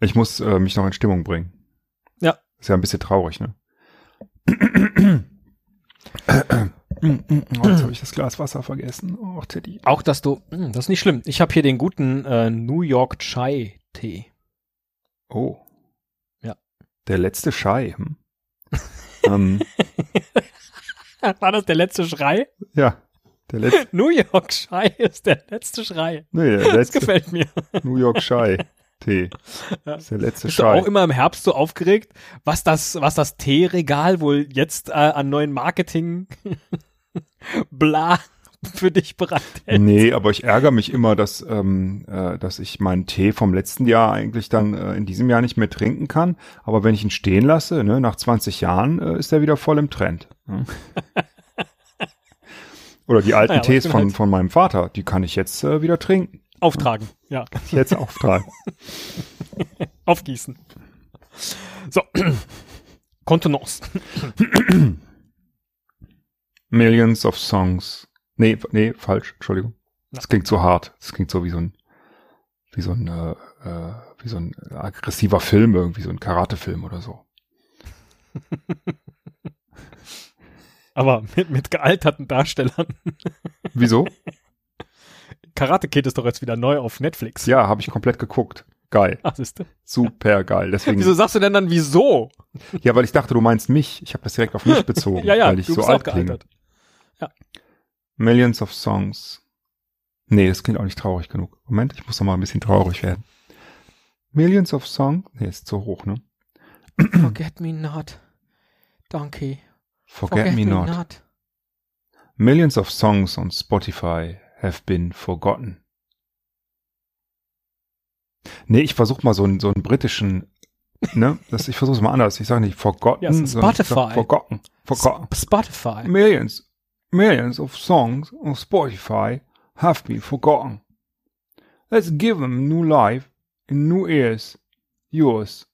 Ich muss äh, mich noch in Stimmung bringen. Ja. Ist ja ein bisschen traurig, ne? oh, jetzt habe ich das Glas Wasser vergessen. Oh, Teddy. Auch, dass du, hm, das ist nicht schlimm. Ich habe hier den guten äh, New York Chai Tee. Oh. Ja. Der letzte Schei. Hm? ähm, War das der letzte Schrei? ja. Der letzte. New York Chai ist der letzte Schrei. Nee, der Das letzte gefällt mir. New York Schei. Tee. Ja. Das ist der letzte Bist du Schei. auch immer im Herbst so aufgeregt, was das, was das Teeregal wohl jetzt äh, an neuen Marketing bla für dich bereithält? Nee, aber ich ärgere mich immer, dass, ähm, äh, dass ich meinen Tee vom letzten Jahr eigentlich dann äh, in diesem Jahr nicht mehr trinken kann. Aber wenn ich ihn stehen lasse, ne, nach 20 Jahren äh, ist er wieder voll im Trend. Ne? Oder die alten Naja, Tees von, halt- von meinem Vater, die kann ich jetzt äh, wieder trinken. Auftragen, ja. Jetzt auftragen. Aufgießen. So. Kontenance. Millions of Songs. Nee, nee, falsch, Entschuldigung. Das klingt so hart. Das klingt so wie so ein, wie so ein, äh, äh, wie so ein aggressiver Film irgendwie, so ein Karatefilm oder so. Aber mit, mit gealterten Darstellern. Wieso? Karate Kid ist doch jetzt wieder neu auf Netflix. Ja, habe ich komplett geguckt. Geil. Ach, siehste. Super geil. Deswegen, Wieso sagst du denn dann wieso? ja, weil ich dachte, du meinst mich. Ich habe das direkt auf mich bezogen, Ja, ja, weil ich so alt klinge. gealtert. Millions of Songs. Nee, das klingt auch nicht traurig genug. Moment, ich muss noch mal ein bisschen traurig werden. Millions of Songs. Nee, ist zu hoch, ne? Forget me not. Donkey. Forget, me, not. Millions of songs on Spotify have been forgotten. Nee, ich versuch mal so einen, so einen britischen, ne? Das, ich versuch's mal anders. Ich sage nicht forgotten, Ja, ich sag Spotify. forgotten. Forgotten. Sp- Spotify. Millions, millions of songs on Spotify have been forgotten. Let's give them new life in new ears. Yours.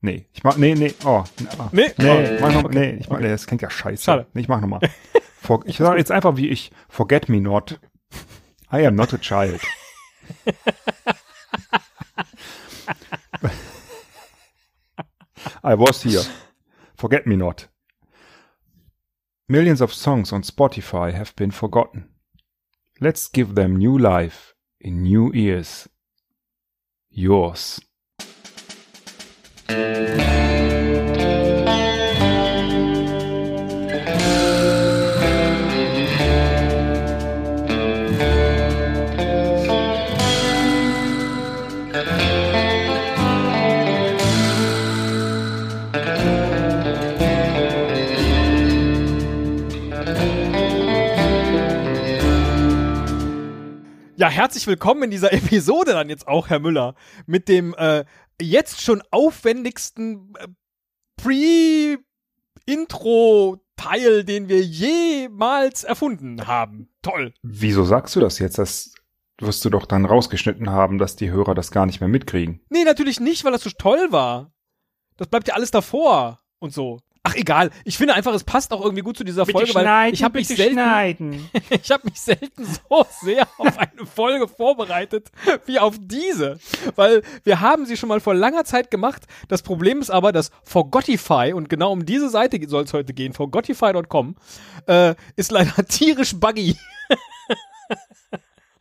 Nee, ich mach, nee, nee, oh. ah. Nee, Nee, oh, mach noch, okay. nee, ich mach, nee, das klingt ja scheiße. Schade. Nee, ich mach nochmal. For, ich sage jetzt einfach wie ich, forget me not. I am not a child. I was here. Forget me not. Millions of songs on Spotify have been forgotten. Let's give them new life in new ears. Yours. Ja, herzlich willkommen in dieser Episode dann jetzt auch, Herr Müller, mit dem äh, jetzt schon aufwendigsten äh, Pre-Intro-Teil, den wir jemals erfunden haben. Toll. Wieso sagst du das jetzt? Das wirst du doch dann rausgeschnitten haben, dass die Hörer das gar nicht mehr mitkriegen. Nee, natürlich nicht, weil das so toll war. Das bleibt ja alles davor und so. Ach egal, ich finde einfach, es passt auch irgendwie gut zu dieser Folge, weil ich habe mich selten, schneiden. ich habe mich selten so sehr auf eine Folge vorbereitet wie auf diese, weil wir haben sie schon mal vor langer Zeit gemacht. Das Problem ist aber, dass Forgotify und genau um diese Seite soll es heute gehen, forgotify.com, äh, ist leider tierisch buggy.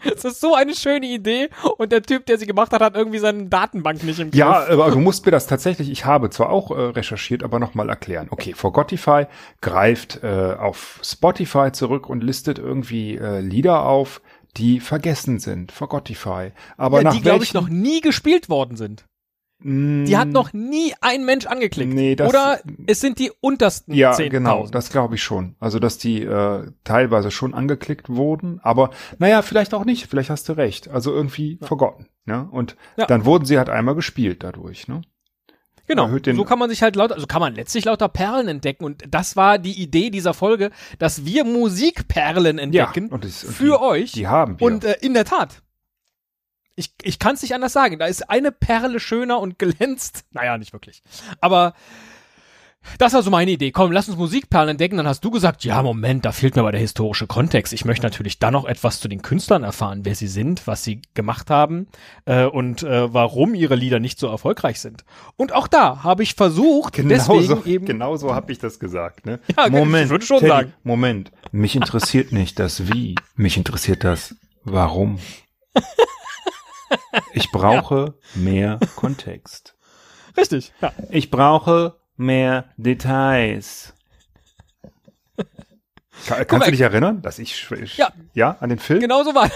Es ist so eine schöne Idee und der Typ, der sie gemacht hat, hat irgendwie seine Datenbank nicht im Griff. Ja, aber du musst mir das tatsächlich, ich habe zwar auch äh, recherchiert, aber nochmal erklären. Okay, Forgotify greift äh, auf Spotify zurück und listet irgendwie äh, Lieder auf, die vergessen sind. Forgotify. Aber ja, nach die, glaube ich, noch nie gespielt worden sind. Die hat noch nie ein Mensch angeklickt. Nee, das- Oder es sind die untersten Ja, 10.000. genau, das glaube ich schon. Also, dass die äh, teilweise schon angeklickt wurden, aber naja, vielleicht auch nicht, vielleicht hast du recht. Also irgendwie forgotten. Ne? Und Ja. dann wurden sie halt einmal gespielt dadurch. Ne? Genau. so kann man sich halt lauter, also kann man letztlich lauter Perlen entdecken. Und das war die Idee dieser Folge, dass wir Musikperlen entdecken und das- und für die- euch. Die haben wir. Und äh, in der Tat. Ich, ich kann es nicht anders sagen. Da ist eine Perle schöner und glänzt. Naja, nicht wirklich. Aber Das war so meine Idee. Komm, lass uns Musikperlen entdecken. Dann hast du gesagt, ja, Moment, da fehlt mir aber der historische Kontext. Ich möchte natürlich dann noch etwas zu den Künstlern erfahren, wer sie sind, was sie gemacht haben äh, und äh, warum ihre Lieder nicht so erfolgreich sind. Und auch da habe ich versucht, Genau deswegen so, eben. genau so habe ich das gesagt. Ne? Ja, ich würde schon sagen. Moment. Mich interessiert nicht das Wie. Mich interessiert das Warum. Ich brauche mehr Kontext. Richtig. Ja. Ich brauche mehr Details. Ka- Kannst du dich erinnern, dass ich, ich Ja. ja an den Film? Genau so war.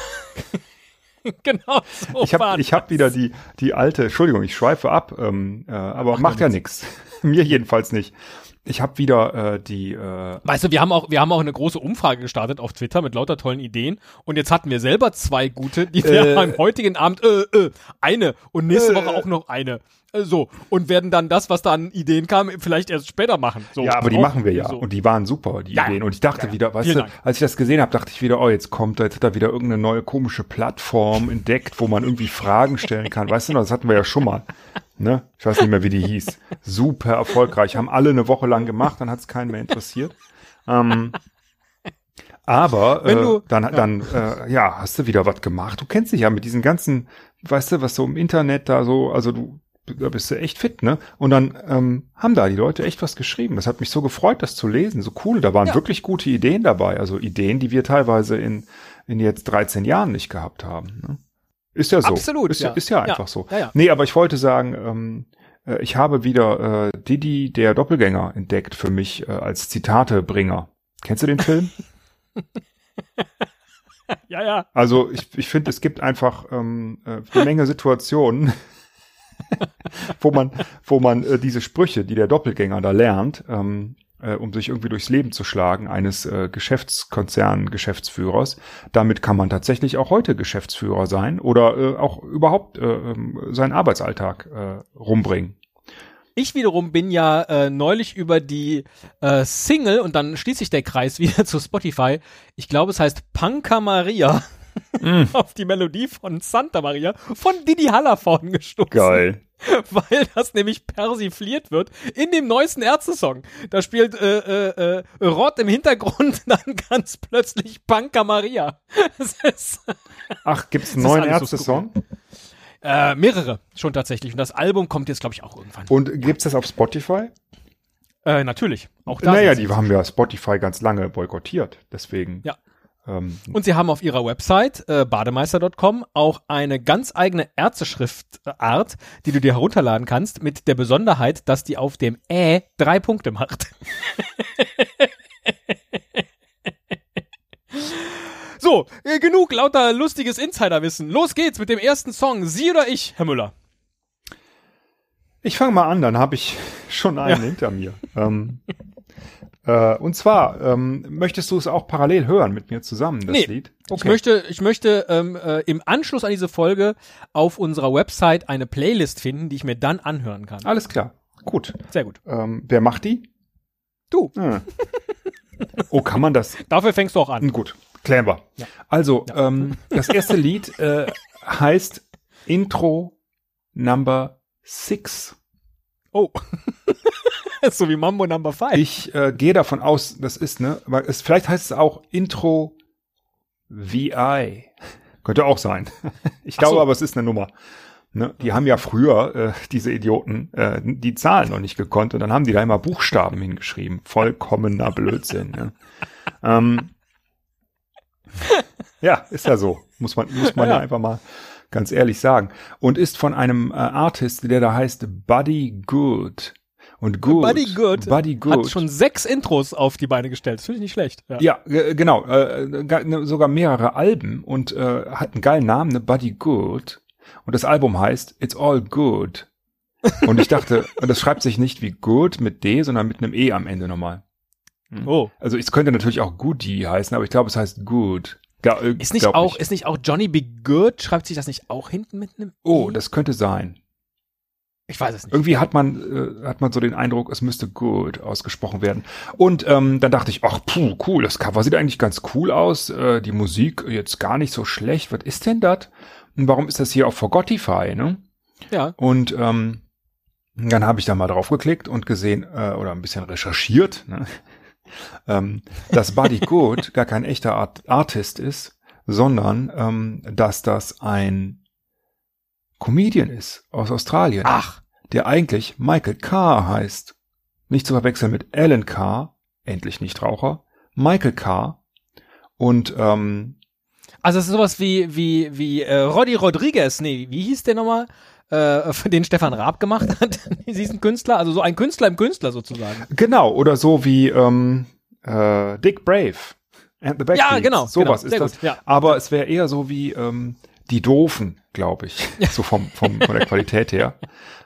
genau so Ich habe ich hab wieder die, die alte, Entschuldigung, ich schweife ab, ähm, äh, aber macht ja nichts. Mir jedenfalls nicht. Ich habe wieder äh, die, äh, Weißt du, wir haben auch, wir haben auch eine große Umfrage gestartet auf Twitter mit lauter tollen Ideen und jetzt hatten wir selber zwei gute, die wir Äh. am heutigen Abend, äh, äh, eine und nächste Äh. Woche auch noch eine. Äh, so. Und werden dann das, was da an Ideen kam, vielleicht erst später machen. So. ja, aber die machen wir ja. so. Und die waren super, die Ja. Ideen. Und ich dachte Ja, ja. wieder, weißt du, als ich das gesehen habe, dachte ich wieder, oh, jetzt kommt, jetzt hat er wieder irgendeine neue komische Plattform entdeckt, wo man irgendwie Fragen stellen kann. Weißt du noch, das hatten wir ja schon mal. Ne? Ich weiß nicht mehr, wie die hieß. Super erfolgreich. Haben alle eine Woche lang gemacht, dann hat es keinen mehr interessiert. Ähm, aber Wenn äh, du- dann, dann äh, ja, hast du wieder was gemacht. Du kennst dich ja mit diesen ganzen, weißt du, was so im Internet da so, also du da bist du echt fit, ne? Und dann ähm, haben da die Leute echt was geschrieben. Das hat mich so gefreut, das zu lesen. So cool. Da waren Ja. wirklich gute Ideen dabei. Also Ideen, die wir teilweise in, in jetzt 13 Jahren nicht gehabt haben. Ne? Ist ja so. Absolut, Ist ja, ja. ist ja Ja. einfach so. Ja, ja. Nee, aber ich wollte sagen, ähm, äh, ich habe wieder äh, Didi, der Doppelgänger, entdeckt für mich äh, als Zitatebringer. Kennst du den Film? Ja, ja. Also ich, ich finde, es gibt einfach ähm, äh, eine Menge Situationen, wo man, wo man äh, diese Sprüche, die der Doppelgänger da lernt, ähm, äh, um sich irgendwie durchs Leben zu schlagen, eines äh, Geschäftskonzern-Geschäftsführers, damit kann man tatsächlich auch heute Geschäftsführer sein oder äh, auch überhaupt äh, ähm, seinen Arbeitsalltag äh, rumbringen. Ich wiederum bin ja äh, neulich über die äh, Single und dann schließt sich der Kreis wieder zu Spotify. Ich glaube, es heißt Panka Maria. Mm. auf die Melodie von Santa Maria von Didi Hallervorden gestoßen. Geil. Weil das nämlich persifliert wird in dem neuesten Ärzte-Song. Da spielt äh, äh, äh, Rod im Hintergrund dann ganz plötzlich Panka Maria. Ist Ach, gibt's einen neuen alles so Ärzte-Song? Äh, mehrere schon tatsächlich. Und das Album kommt jetzt, glaube ich, auch irgendwann. Und gibt's das auf Spotify? Äh, natürlich. Auch da. Naja, die haben ja Spotify ganz lange boykottiert. Deswegen. Ja. Ähm, Und sie haben auf ihrer Website äh, bademeister.com auch eine ganz eigene Ärzteschriftart, die du dir herunterladen kannst, mit der Besonderheit, dass die auf dem Ä drei Punkte macht. so, äh, genug lauter lustiges Insiderwissen. Los geht's mit dem ersten Song. Sie oder ich, Herr Müller? Ich fange mal an, dann habe ich schon einen Ja. hinter mir. Ähm, äh, und zwar, ähm, möchtest du es auch parallel hören mit mir zusammen, das Nee, Lied? Ich möchte, ich möchte ähm, äh, im Anschluss an diese Folge auf unserer Website eine Playlist finden, die ich mir dann anhören kann. Alles klar. Gut. Sehr gut. Ähm, wer macht die? Du. Ah. Oh, kann man das? Dafür fängst du auch an. Gut, klären wir. Ja. Also, Ähm, das erste Lied äh, heißt Intro Number Six. Oh. so wie Mambo Number 5. Ich äh, gehe davon aus, das ist, ne, aber es, vielleicht heißt es auch Intro VI. Könnte auch sein. Ich glaube so. aber, es ist eine Nummer. Ne? Die haben ja früher, äh, diese Idioten, äh, die Zahlen noch nicht gekonnt und dann haben die da immer Buchstaben hingeschrieben. Vollkommener Blödsinn. Ne? ähm, ja, ist ja so. Muss man, muss man ja. Ja. einfach mal ganz ehrlich sagen. Und ist von einem äh, Artist, der da heißt Buddy Good. Und Good. Buddy Good Buddy Good. Hat schon sechs Intros auf die Beine gestellt. Das finde ich nicht schlecht. Ja. Ja, genau. Äh, ne, sogar mehrere Alben und äh, hat einen geilen Namen, ne Buddy Good. Und das Album heißt It's All Good. Und ich dachte, und das schreibt sich nicht wie Good mit D, sondern mit einem E am Ende nochmal. Oh. Also es könnte natürlich auch Goody heißen, aber ich glaube, es heißt Good. Gla- äh, Ist nicht glaub auch, ist nicht auch Johnny Be Good? Schreibt sich das nicht auch hinten mit einem? Oh, das könnte sein. ich weiß es nicht. Irgendwie hat man, äh, hat man so den Eindruck, es müsste good ausgesprochen werden. Und ähm, dann dachte ich, ach, puh, cool, das Cover sieht eigentlich ganz cool aus. Äh, die Musik jetzt gar nicht so schlecht. Was ist denn das? Und warum ist das hier auf Forgotify, ne? Ja. Und ähm, Dann habe ich da mal drauf geklickt und gesehen äh, oder ein bisschen recherchiert, ne? Ähm, dass Buddy Good gar kein echter Art Artist ist, sondern ähm, dass das ein Comedian ist aus Australien, Ach, der eigentlich Michael Carr heißt. Nicht zu verwechseln mit Alan Carr, endlich nicht Raucher, Michael Carr. Und ähm, also es ist sowas wie, wie, wie äh, Roddy Rodriguez, nee, wie hieß der nochmal? Äh, für den Stefan Raab gemacht hat, diesen Künstler, also so ein Künstler im Künstler sozusagen. genau, oder so wie ähm, äh, Dick Brave and the. Ja, genau, Sowas genau, ist das. gut, ja. Aber es wäre eher so wie ähm, die Doofen, glaube ich. So vom, vom, von der Qualität her.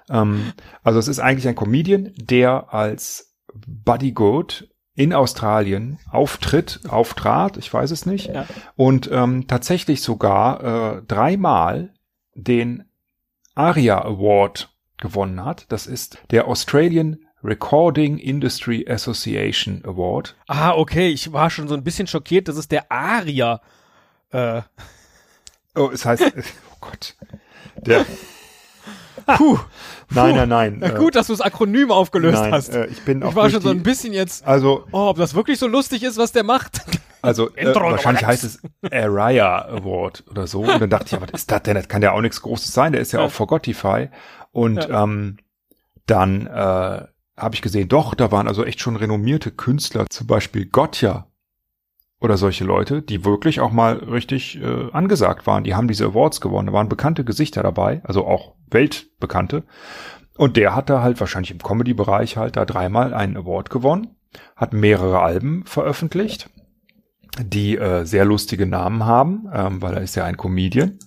Ähm, also es ist eigentlich ein Comedian, der als Buddy Good in Australien auftritt, auftrat, ich weiß es nicht, Ja. und ähm, tatsächlich sogar äh, dreimal den ARIA Award gewonnen hat. Das ist der Australian Recording Industry Association Award. Ah, okay, ich war schon so ein bisschen schockiert, das ist der Aria. Äh, Oh, es heißt, oh Gott, der, puh, nein, nein, nein. na gut, dass du das Akronym aufgelöst nein, hast. Äh, ich bin auch ich war schon so ein bisschen jetzt, also, oh, ob das wirklich so lustig ist, was der macht. also äh, wahrscheinlich heißt es Araya Award oder so. Und dann dachte ich, ja, was ist das denn? Das kann ja auch nichts Großes sein. Der ist ja, Ja. auch Forgotify. Und ähm, dann äh, habe ich gesehen, doch, da waren also echt schon renommierte Künstler, zum Beispiel Gotcha oder solche Leute, die wirklich auch mal richtig äh, angesagt waren. Die haben diese Awards gewonnen. Da waren bekannte Gesichter dabei, also auch weltbekannte. Und der hat da halt wahrscheinlich im Comedy-Bereich halt da dreimal einen Award gewonnen, hat mehrere Alben veröffentlicht, die äh, sehr lustige Namen haben, ähm, weil er ist ja ein Comedian.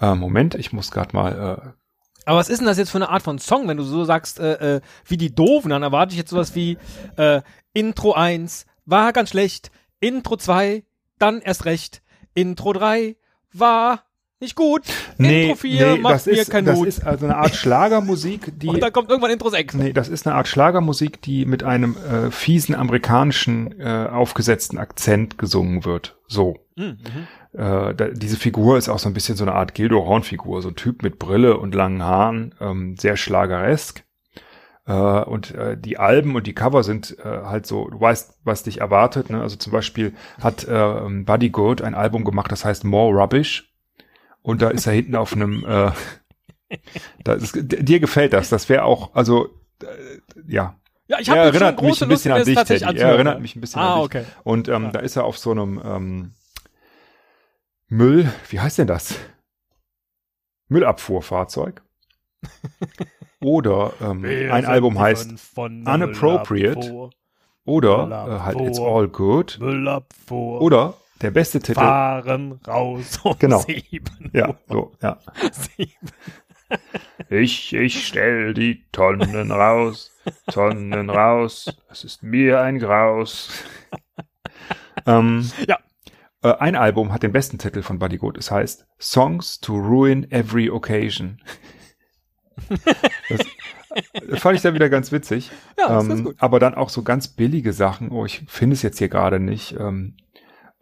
Äh, Moment, ich muss gerade mal äh, Aber was ist denn das jetzt für eine Art von Song, wenn du so sagst, äh, äh, wie die Doofen, dann erwarte ich jetzt sowas wie äh, Intro 1 war ganz schlecht, Intro 2 dann erst recht, Intro 3 war nicht gut, Intro 4 macht das mir ist, keinen das Mut. ist also eine Art Schlagermusik, die Und dann kommt irgendwann Intro 6. Nee, das ist eine Art Schlagermusik, die mit einem äh, fiesen amerikanischen äh, aufgesetzten Akzent gesungen wird. So. Mhm. Äh, da, diese Figur ist auch so ein bisschen so eine Art Gildo Horn-Figur, so ein Typ mit Brille und langen Haaren, ähm, sehr schlageresk. Äh, und äh, die Alben und die Cover sind äh, halt so, du weißt, was dich erwartet. Ne? Also zum Beispiel hat äh, Buddy Good ein Album gemacht, das heißt More Rubbish. Und da ist er hinten auf einem, äh, da ist, dir gefällt das. Das wäre auch, also äh, ja, Ja, ich er habe schon erinnert mich ein bisschen an dich, Teddy. Er erinnert mich ein bisschen ah, an dich. okay. Und ähm, Ja. da ist er auf so einem ähm, Müll, wie heißt denn das? Müllabfuhrfahrzeug. Oder ähm, ein Album heißt Unappropriate. oder äh, halt It's Müllabfuhr. All Good. Müllabfuhr. Oder der beste Titel. fahren raus um Genau. sieben Ja, Uhr. so, ja. Sieben. Ich, ich stell die Tonnen raus, Tonnen raus, es ist mir ein Graus. ähm, Ja. Äh, ein Album hat den besten Titel von Buddy Good. Es heißt Songs to Ruin Every Occasion. das, fand ich dann wieder ganz witzig. Ja, das ist ähm, gut. Aber dann auch so ganz billige Sachen. Oh, ich finde es jetzt hier gerade nicht. Ähm,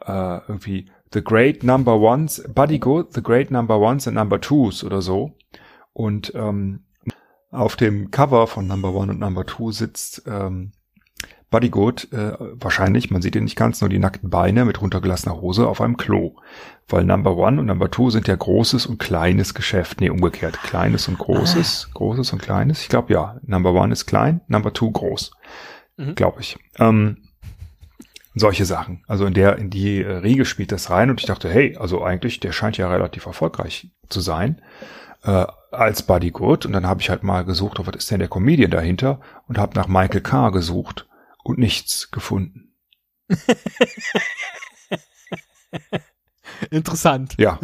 äh, irgendwie The Great Number Ones, Buddy Good, The Great Number Ones and Number Twos oder so. Und ähm, auf dem Cover von Number One und Number Two sitzt ähm, Buddy Good, äh, wahrscheinlich, man sieht ihn nicht ganz, nur die nackten Beine mit runtergelassener Hose auf einem Klo. Weil Number One und Number Two sind ja großes und kleines Geschäft. Nee, umgekehrt. Kleines und großes, großes und kleines. Ich glaube ja. Number One ist klein, Number Two groß. Mhm. Glaube ich. Ähm, solche Sachen. Also in der, in die äh, Riege spielt das rein und ich dachte, hey, also eigentlich, der scheint ja relativ erfolgreich zu sein. Äh, als Buddy Good und dann habe ich halt mal gesucht, oh, was ist denn der Comedian dahinter und habe nach Michael Carr gesucht und nichts gefunden. Interessant. Ja,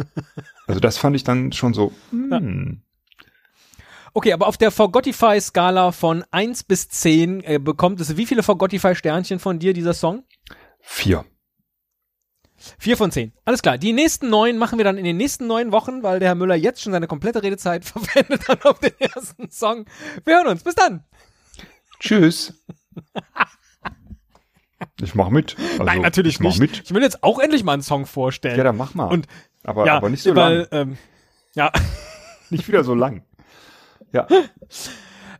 also das fand ich dann schon so. Hm. Okay, aber auf der Forgotify-Skala von 1 bis 10 äh, bekommt es wie viele Forgotify-Sternchen von dir, dieser Song? Vier. Vier von zehn. Alles klar. Die nächsten neun machen wir dann in den nächsten neun Wochen, weil der Herr Müller jetzt schon seine komplette Redezeit verwendet hat auf den ersten Song. Wir hören uns. Bis dann. Tschüss. Ich mach mit. Also, Nein, natürlich ich mach nicht. mit. Ich will jetzt auch endlich mal einen Song vorstellen. Ja, dann mach mal. Und- aber, ja, aber nicht so weil, lang. ähm, ja, Nicht wieder so lang. Ja.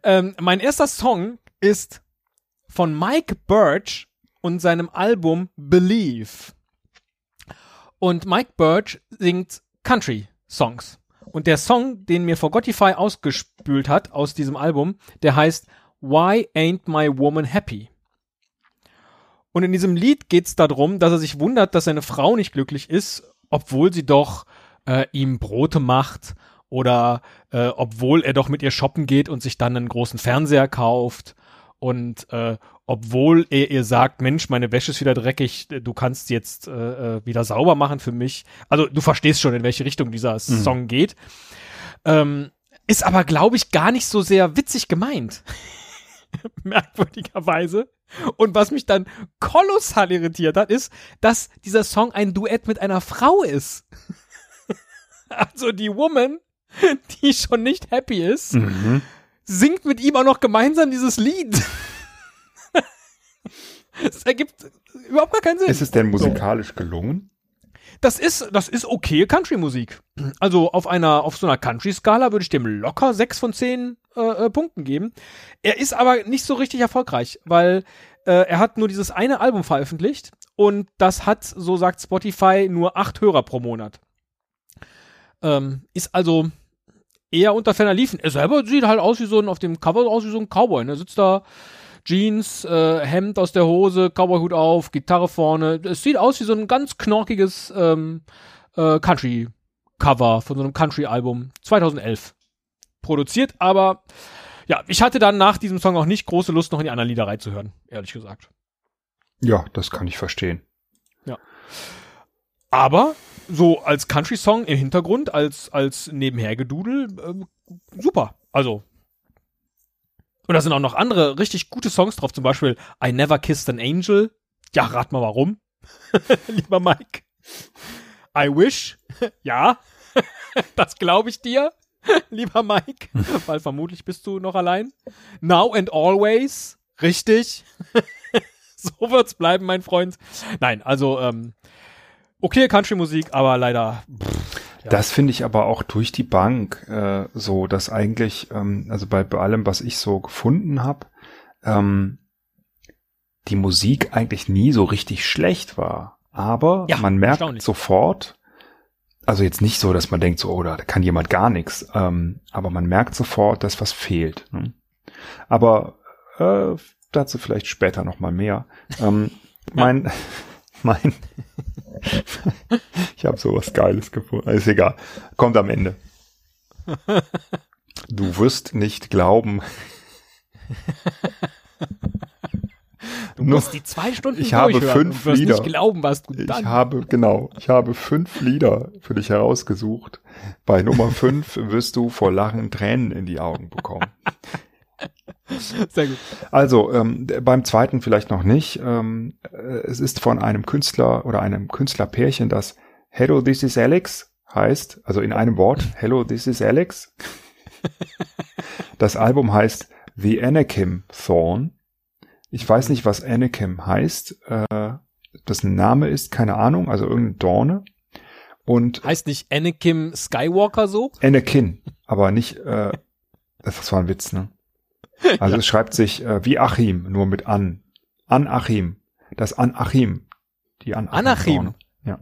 Ähm, mein erster Song ist von Mike Birch und seinem Album Believe. Und Mike Birch singt Country-Songs. Und der Song, den mir Forgotify ausgespült hat aus diesem Album, der heißt Why Ain't My Woman Happy? Und in diesem Lied geht es darum, dass er sich wundert, dass seine Frau nicht glücklich ist, obwohl sie doch äh, ihm Brote macht oder äh, obwohl er doch mit ihr shoppen geht und sich dann einen großen Fernseher kauft und äh, obwohl er ihr sagt, Mensch, meine Wäsche ist wieder dreckig, du kannst jetzt äh, äh wieder sauber machen für mich. Also du verstehst schon, in welche Richtung dieser mhm. Song geht. Ähm, ist aber, glaube ich, gar nicht so sehr witzig gemeint. Merkwürdigerweise. Und was mich dann kolossal irritiert hat, ist, dass dieser Song ein Duett mit einer Frau ist. also die Woman, die schon nicht happy ist, mhm. singt mit ihm auch noch gemeinsam dieses Lied. Es ergibt überhaupt gar keinen Sinn. Ist es denn musikalisch gelungen? Das ist, das ist okay Country-Musik. Also auf einer, auf so einer Country-Skala würde ich dem locker sechs von zehn äh, äh, Punkten geben. Er ist aber nicht so richtig erfolgreich, weil äh, er hat nur dieses eine Album veröffentlicht und das hat, so sagt Spotify, nur acht Hörer pro Monat. Ähm, ist also eher unter ferner Liefen. Er selber sieht halt aus wie so ein, auf dem Cover aus wie so ein Cowboy. Er sitzt da Jeans, äh, Hemd aus der Hose, Cowboyhut auf, Gitarre vorne. Es sieht aus wie so ein ganz knorkiges ähm, äh, Country-Cover von so einem Country-Album 2011. Produziert, aber ja, ich hatte dann nach diesem Song auch nicht große Lust, noch in die anderen Lieder reinzuhören, ehrlich gesagt. Ja, das kann ich verstehen. Ja. Aber so als Country-Song im Hintergrund, als, als Nebenhergedudel, äh, super. Also und da sind auch noch andere richtig gute Songs drauf, zum Beispiel I Never Kissed an Angel. Ja, rat mal warum, lieber Mike. I Wish. ja, das glaube ich dir, lieber Mike, weil vermutlich bist du noch allein. Now and Always. Richtig. so wird's bleiben, mein Freund. Nein, also ähm, okay Country-Musik, aber leider. Pff, das finde ich aber auch durch die Bank äh, so, dass eigentlich, ähm, also bei, bei allem, was ich so gefunden habe, ähm, die Musik eigentlich nie so richtig schlecht war. Aber ja, man merkt sofort, also jetzt nicht so, dass man denkt, so, oh, da kann jemand gar nichts, ähm, aber man merkt sofort, dass was fehlt. Ne? Aber äh, dazu vielleicht später noch mal mehr. Ähm, mein, mein, ich habe sowas Geiles gefunden. Ist egal. Kommt am Ende. Du wirst nicht glauben. Du musst die zwei Stunden ich habe fünf und Lieder. nicht glauben, was du dann. Ich habe, genau, ich habe fünf Lieder für dich herausgesucht. Bei Nummer fünf wirst du vor Lachen Tränen in die Augen bekommen. Sehr gut. Also ähm, beim zweiten vielleicht noch nicht. Ähm, äh, es ist von einem Künstler oder einem Künstlerpärchen, das Hello, this is Alex heißt, also in einem Wort, Hello, this is Alex. Das Album heißt The Anakim Thorn. Ich weiß nicht, was Anakim heißt. Äh, das ein Name ist, keine Ahnung, also irgendeine Dorne. Und heißt nicht Anakim Skywalker so? Anakin, aber nicht, äh, das war ein Witz, ne? Also ja. es schreibt sich äh, wie Achim, nur mit an. An Achim. Das An Achim. Die An Anachim. Ja.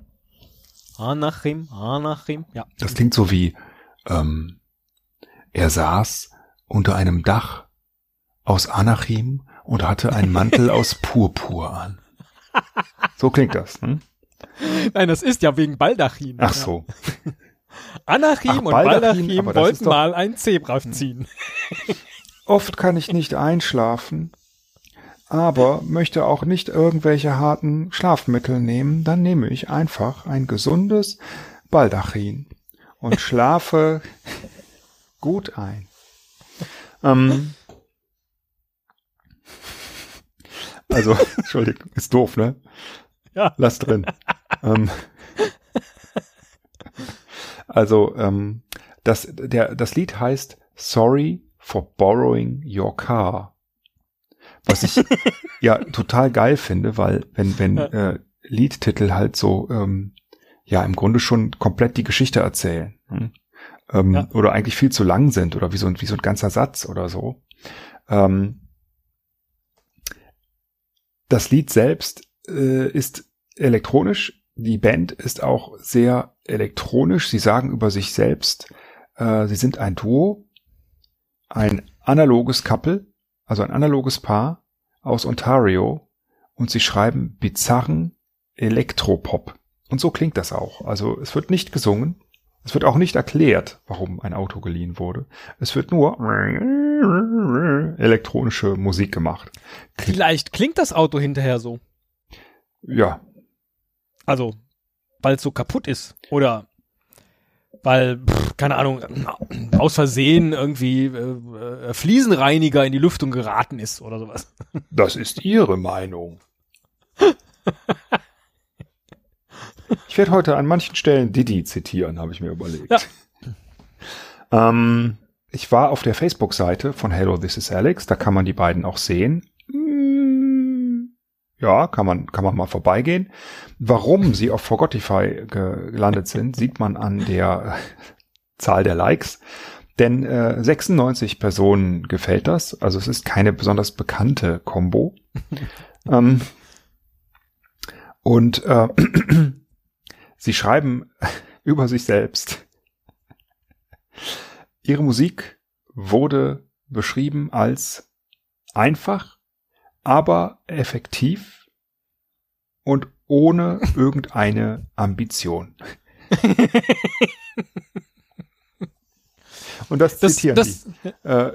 Anachim, Anachim, ja. Das klingt so wie, ähm, er saß unter einem Dach aus Anachim und hatte einen Mantel aus Purpur an. So klingt das, ne? Nein, das ist ja wegen Baldachin. Ach so. Anachim Ach, und Baldachin, Baldachin wollten mal ein Zebra ziehen. Oft kann ich nicht einschlafen, aber möchte auch nicht irgendwelche harten Schlafmittel nehmen, dann nehme ich einfach ein gesundes Baldachin und schlafe gut ein. Ähm, also, Entschuldigung, ist doof, ne? Ja. Lass drin. ähm, also, ähm, das, der, das Lied heißt Sorry for borrowing your car. Was ich ja total geil finde, weil wenn, wenn äh, Liedtitel halt so ähm, ja im Grunde schon komplett die Geschichte erzählen. Hm? Ähm, ja. Oder eigentlich viel zu lang sind oder wie so, ein, wie so ein ganzer Satz oder so. Ähm, das Lied selbst äh, ist elektronisch. Die Band ist auch sehr elektronisch. Sie sagen über sich selbst, äh, sie sind ein Duo, ein analoges Couple, also ein analoges Paar aus Ontario und sie schreiben bizarren Elektropop. Und so klingt das auch. Also es wird nicht gesungen. Es wird auch nicht erklärt, warum ein Auto geliehen wurde. Es wird nur elektronische Musik gemacht. Vielleicht klingt das Auto hinterher so. Ja. Also, weil es so kaputt ist. Oder weil, pff, keine Ahnung, aus Versehen irgendwie äh, äh, Fliesenreiniger in die Lüftung geraten ist oder sowas. Das ist Ihre Meinung. Ich werde heute an manchen Stellen Didi zitieren, habe ich mir überlegt. Ja. Ähm, ich war auf der Facebook-Seite von Hello, this is Alex. Da kann man die beiden auch sehen. Mm, Ja, kann man, kann man mal vorbeigehen. Warum sie auf Forgotify gelandet sind, sieht man an der Zahl der Likes. Denn äh, 96 Personen gefällt das. Also es ist keine besonders bekannte Combo. ähm, und äh, sie schreiben über sich selbst. Ihre Musik wurde beschrieben als einfach, aber effektiv und ohne irgendeine Ambition. Und das, Das, zitieren das, die. Äh,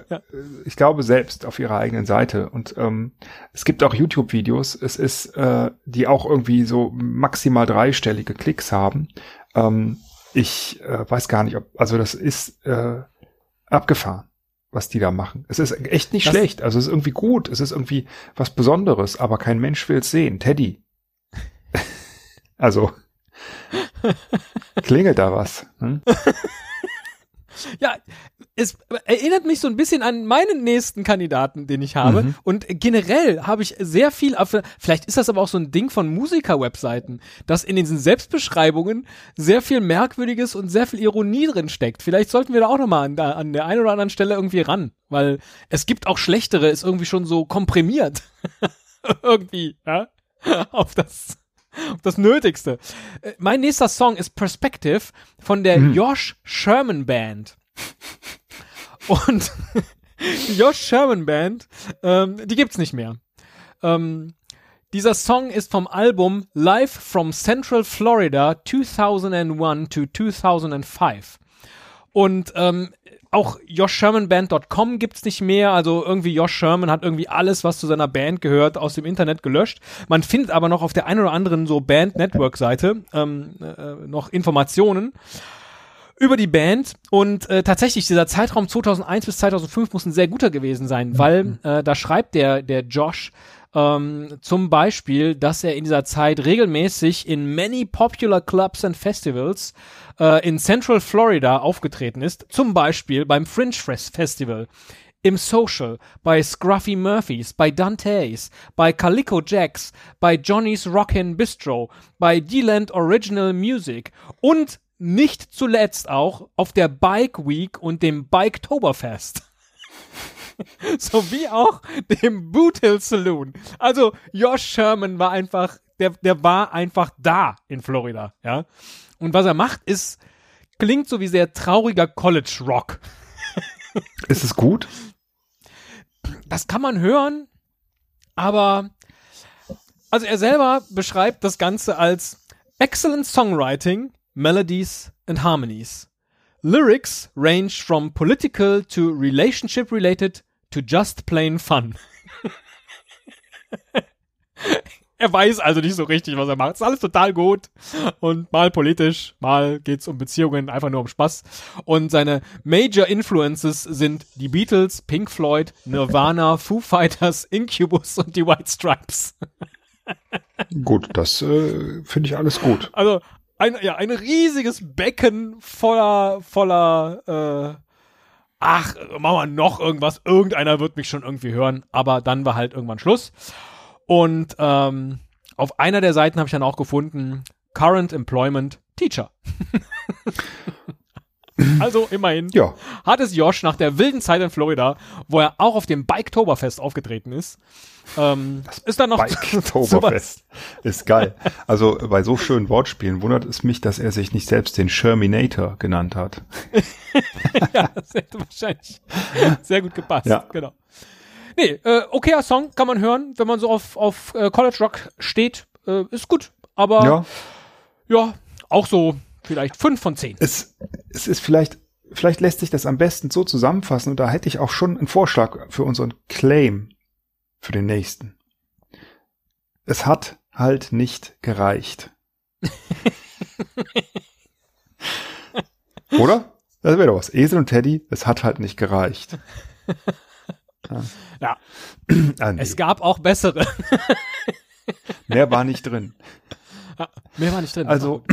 Ich glaube selbst auf ihrer eigenen Seite. Und ähm, es gibt auch YouTube-Videos, es ist, äh, die auch irgendwie so maximal dreistellige Klicks haben. Ähm, ich äh, weiß gar nicht, ob, also das ist äh, abgefahren, was die da machen. Es ist echt nicht Das- schlecht. Also es ist irgendwie gut, es ist irgendwie was Besonderes, aber kein Mensch will es sehen. Teddy. also klingelt da was. Hm? Ja, es erinnert mich so ein bisschen an meinen nächsten Kandidaten, den ich habe. Mhm. Und generell habe ich sehr viel, vielleicht ist das aber auch so ein Ding von Musiker-Webseiten, dass in diesen Selbstbeschreibungen sehr viel Merkwürdiges und sehr viel Ironie drin steckt. Vielleicht sollten wir da auch nochmal an, der- an der einen oder anderen Stelle irgendwie ran, weil es gibt auch schlechtere, ist irgendwie schon so komprimiert. irgendwie, ja, auf das das Nötigste. Äh, Mein nächster Song ist Perspective von der Josh Sherman Band. Und die Josh Sherman Band, ähm, die gibt's nicht mehr. Ähm, dieser Song ist vom Album Live from Central Florida 2001 to 2005. Und ähm, auch joshshermanband.com gibt's nicht mehr. Also irgendwie Josh Sherman hat irgendwie alles, was zu seiner Band gehört, aus dem Internet gelöscht. Man findet aber noch auf der einen oder anderen so Band-Network-Seite ähm, äh, noch Informationen über die Band und äh, tatsächlich dieser Zeitraum 2001 bis 2005 muss ein sehr guter gewesen sein, weil äh, da schreibt der der Josh ähm, zum Beispiel, dass er in dieser Zeit regelmäßig in many popular clubs and festivals äh, in Central Florida aufgetreten ist, zum Beispiel beim Fringe Fest Festival, im Social, bei Scruffy Murphys, bei Dante's, bei Calico Jacks, bei Johnny's Rockin' Bistro, bei D-Land Original Music und nicht zuletzt auch auf der Bike Week und dem Biketoberfest. Sowie auch dem Boot Hill Saloon. Also Josh Sherman war einfach, der, der war einfach da in Florida, ja. Und was er macht, ist, klingt so wie sehr trauriger College Rock. Ist es gut? das kann man hören, aber also er selber beschreibt das Ganze als excellent songwriting, melodies and harmonies. Lyrics range from political to relationship related to just plain fun. er weiß also nicht so richtig, was er macht. Ist alles total gut und mal politisch, mal geht's um Beziehungen, einfach nur um Spaß. Und seine Major Influences sind die Beatles, Pink Floyd, Nirvana, Foo Fighters, Incubus und die White Stripes. Gut, das äh, finde ich alles gut. Also ein, ja, ein riesiges Becken voller, voller, äh, ach, machen wir noch irgendwas. Irgendeiner wird mich schon irgendwie hören, aber dann war halt irgendwann Schluss. Und ähm, auf einer der Seiten habe ich dann auch gefunden, Current Employment Teacher. Also immerhin Ja. hat es Josh nach der wilden Zeit in Florida, wo er auch auf dem Biketoberfest aufgetreten ist, ähm, ist dann noch Bike-Oktoberfest. Ist geil. Also bei so schönen Wortspielen wundert es mich, dass er sich nicht selbst den Sherminator genannt hat. ja, das hätte wahrscheinlich sehr gut gepasst. Ja. Genau. Nee, äh, okayer Song kann man hören, wenn man so auf, auf äh, College Rock steht. Äh, ist gut. Aber ja. Ja, auch so vielleicht fünf von zehn. es, es ist vielleicht, vielleicht lässt sich das am besten so zusammenfassen und da hätte ich auch schon einen Vorschlag für unseren Claim für den nächsten. Es hat halt nicht gereicht. Oder? Das wäre doch was. Esel und Teddy, es hat halt nicht gereicht. Ja. Ah, nee, Es gab auch bessere. mehr war nicht drin. Mehr war nicht drin. Also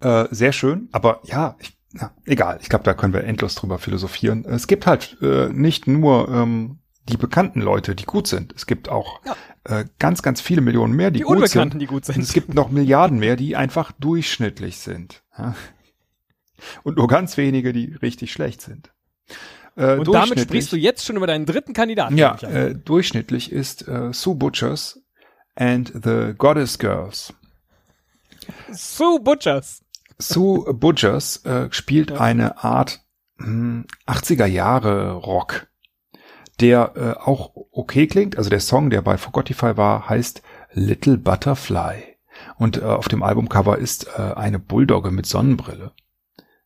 äh, sehr schön, aber ja, ich, na, egal. Ich glaube, da können wir endlos drüber philosophieren. Es gibt halt äh, nicht nur ähm, die bekannten Leute, die gut sind. Es gibt auch Ja. äh, ganz, ganz viele Millionen mehr, die, die gut Unbekannten, sind. die gut Und es sind. gibt noch Milliarden mehr, die einfach durchschnittlich sind. Ja? Und nur ganz wenige, die richtig schlecht sind. Äh, Und damit sprichst du jetzt schon über deinen dritten Kandidaten. Ja, äh, durchschnittlich ist äh, Sue Butchers and the Goddess Girls. Sue Butchers. Sue Butchers äh, spielt eine Art hm, 80er Jahre Rock, der äh, auch okay klingt. Also der Song, der bei Forgotify war, heißt Little Butterfly. Und äh, auf dem Albumcover ist äh, eine Bulldogge mit Sonnenbrille.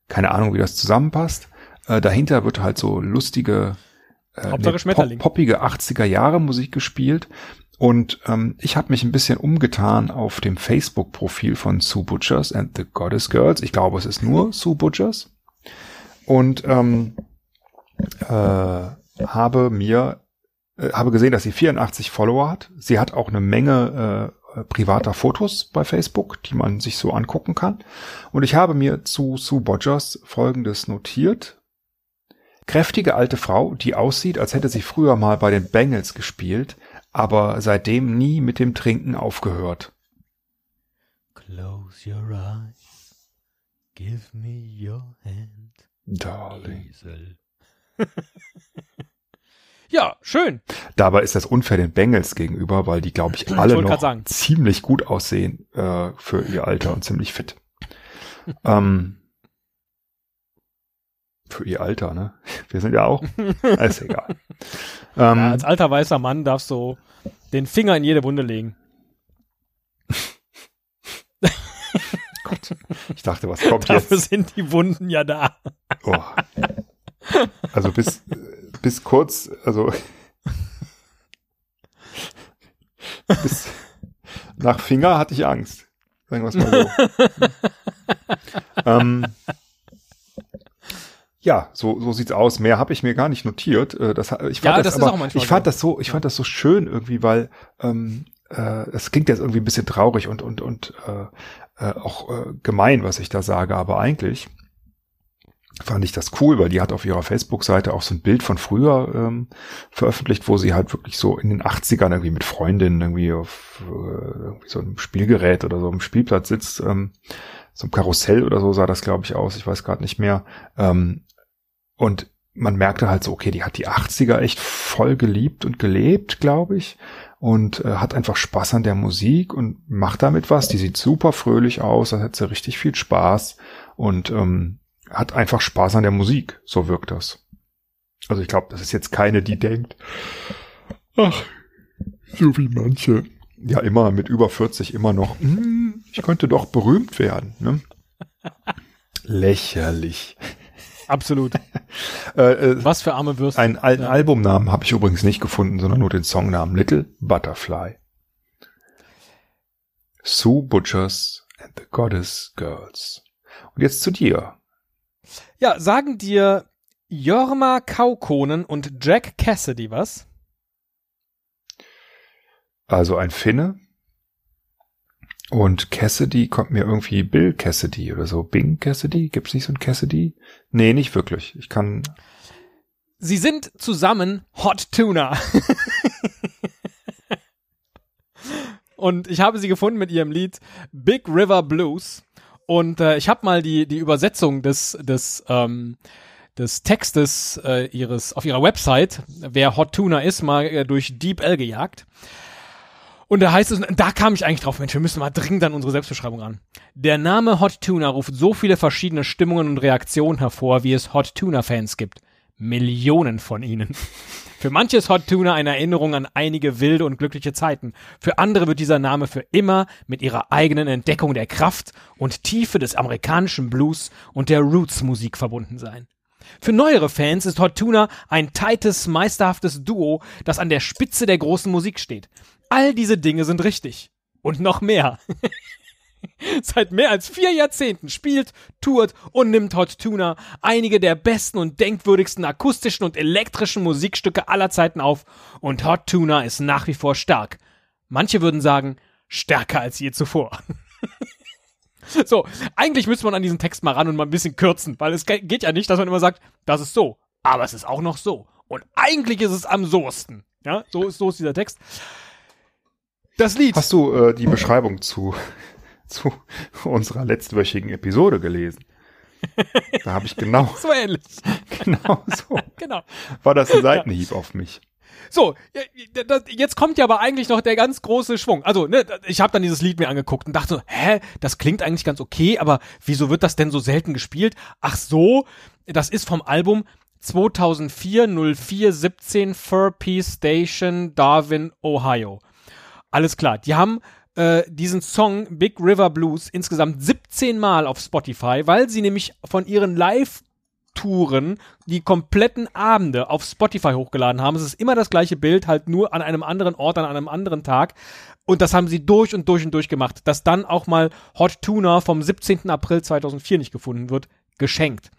Keine Ahnung, wie das zusammenpasst. Äh, dahinter wird halt so lustige, äh, Hauptsache Schmetterling. poppige 80er Jahre Musik gespielt. Und ähm, ich habe mich ein bisschen umgetan auf dem Facebook-Profil von Sue Butchers and the Goddess Girls. Ich glaube, es ist nur Sue Butchers. Und ähm, äh, habe mir äh, habe gesehen, dass sie 84 Follower hat. Sie hat auch eine Menge äh, privater Fotos bei Facebook, die man sich so angucken kann. Und ich habe mir zu Sue Butchers Folgendes notiert. Kräftige alte Frau, die aussieht, als hätte sie früher mal bei den Bengals gespielt, aber seitdem nie mit dem Trinken aufgehört. Close your eyes. Give me your hand. Darling. Esel. ja, schön. Dabei ist das unfair den Bengals gegenüber, weil die, glaube ich, alle grad noch ziemlich gut aussehen äh, für ihr Alter und ziemlich fit. ähm, für ihr Alter, ne? Wir sind ja auch. Ist egal. Ähm, Ja, als alter weißer Mann darfst du den Finger in jede Wunde legen. ich dachte, was kommt Dafür jetzt? sind die Wunden ja da. Oh. Also bis, bis kurz, also bis nach Finger hatte ich Angst. Sagen wir es mal so. ähm, ja, so, so sieht's aus. Mehr habe ich mir gar nicht notiert. Äh, Das, ich fand Ja, das, das ist aber, ich fand so. das so, ich fand das so schön irgendwie, weil ähm, äh, es klingt jetzt irgendwie ein bisschen traurig und und und äh, äh, auch äh, gemein, was ich da sage, aber eigentlich fand ich das cool, weil die hat auf ihrer Facebook-Seite auch so ein Bild von früher ähm, veröffentlicht, wo sie halt wirklich so in den 80ern irgendwie mit Freundinnen irgendwie auf äh, irgendwie so einem Spielgerät oder so einem Spielplatz sitzt, ähm, so einem Karussell oder so sah das, glaube ich, aus, ich weiß gerade nicht mehr. Ähm, und man merkte halt so, okay, die hat die 80er echt voll geliebt und gelebt, glaube ich. Und äh, hat einfach Spaß an der Musik und macht damit was. Die sieht super fröhlich aus, da hat sie richtig viel Spaß und ähm, hat einfach Spaß an der Musik. So wirkt das. Also ich glaube, das ist jetzt keine, die denkt, ach, so wie manche. Ja, immer mit über 40 immer noch, "Hm, ich könnte doch berühmt werden. Ne? Lächerlich. Absolut. Äh, äh, Was für arme Würste. einen alten Ja. Albumnamen habe ich übrigens nicht gefunden, sondern nur den Songnamen Little Butterfly. Sue Butchers and the Goddess Girls. Und jetzt zu dir. Ja, sagen dir Jorma Kaukonen und Jack Cassidy was? Also ein Finne. Und Cassidy kommt mir irgendwie Bill Cassidy oder so. Bing Cassidy? Gibt's nicht so ein Cassidy? Nee, nicht wirklich. Ich kann. Sie sind zusammen Hot Tuna. Und ich habe sie gefunden mit ihrem Lied Big River Blues. Und äh, ich habe mal die, die Übersetzung des, des, ähm, des Textes äh, ihres auf ihrer Website, wer Hot Tuna ist, mal äh, durch Deep L gejagt. Und da heißt es, da kam ich eigentlich drauf, Mensch, wir müssen mal dringend an unsere Selbstbeschreibung ran. Der Name Hot Tuna ruft so viele verschiedene Stimmungen und Reaktionen hervor, wie es Hot Tuna Fans gibt. Millionen von ihnen. Für manche ist Hot Tuna eine Erinnerung an einige wilde und glückliche Zeiten. Für andere wird dieser Name für immer mit ihrer eigenen Entdeckung der Kraft und Tiefe des amerikanischen Blues und der Roots-Musik verbunden sein. Für neuere Fans ist Hot Tuna ein tightes, meisterhaftes Duo, das an der Spitze der großen Musik steht. All diese Dinge sind richtig. Und noch mehr. Seit mehr als vier Jahrzehnten spielt, tourt und nimmt Hot Tuna einige der besten und denkwürdigsten akustischen und elektrischen Musikstücke aller Zeiten auf und Hot Tuna ist nach wie vor stark. Manche würden sagen, stärker als je zuvor. so, eigentlich müsste man an diesen Text mal ran und mal ein bisschen kürzen, weil es geht ja nicht, dass man immer sagt, das ist so, aber es ist auch noch so. Und eigentlich ist es am soesten. Ja, so ist, so ist dieser Text. Das Lied. Hast du äh, die Beschreibung zu zu unserer letztwöchigen Episode gelesen. Da habe ich genau. so ähnlich. Genau so. genau. War das ein Seitenhieb ja. auf mich. So, jetzt kommt ja aber eigentlich noch der ganz große Schwung. Also, ne, ich habe dann dieses Lied mir angeguckt und dachte so, hä, das klingt eigentlich ganz okay, aber wieso wird das denn so selten gespielt? Ach so, das ist vom Album 2004 04 17 Fur Peace Station Darwin, Ohio. Alles klar, die haben äh, diesen Song Big River Blues insgesamt 17 Mal auf Spotify, weil sie nämlich von ihren Live Touren die kompletten Abende auf Spotify hochgeladen haben. Es ist immer das gleiche Bild, halt nur an einem anderen Ort, an einem anderen Tag. Und das haben sie durch und durch und durch gemacht. Dass dann auch mal Hot Tuna vom 17. April 2004 nicht gefunden wird, geschenkt.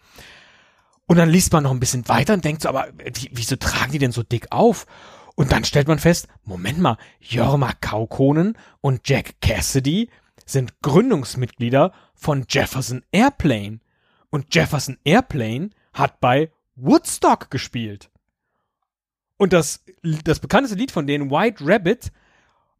Und dann liest man noch ein bisschen weiter und denkt so, aber wieso tragen die denn so dick auf? Und dann stellt man fest, Moment mal, Jorma Kaukonen und Jack Cassidy sind Gründungsmitglieder von Jefferson Airplane. Und Jefferson Airplane hat bei Woodstock gespielt. Und das, das bekannteste Lied von denen, White Rabbit,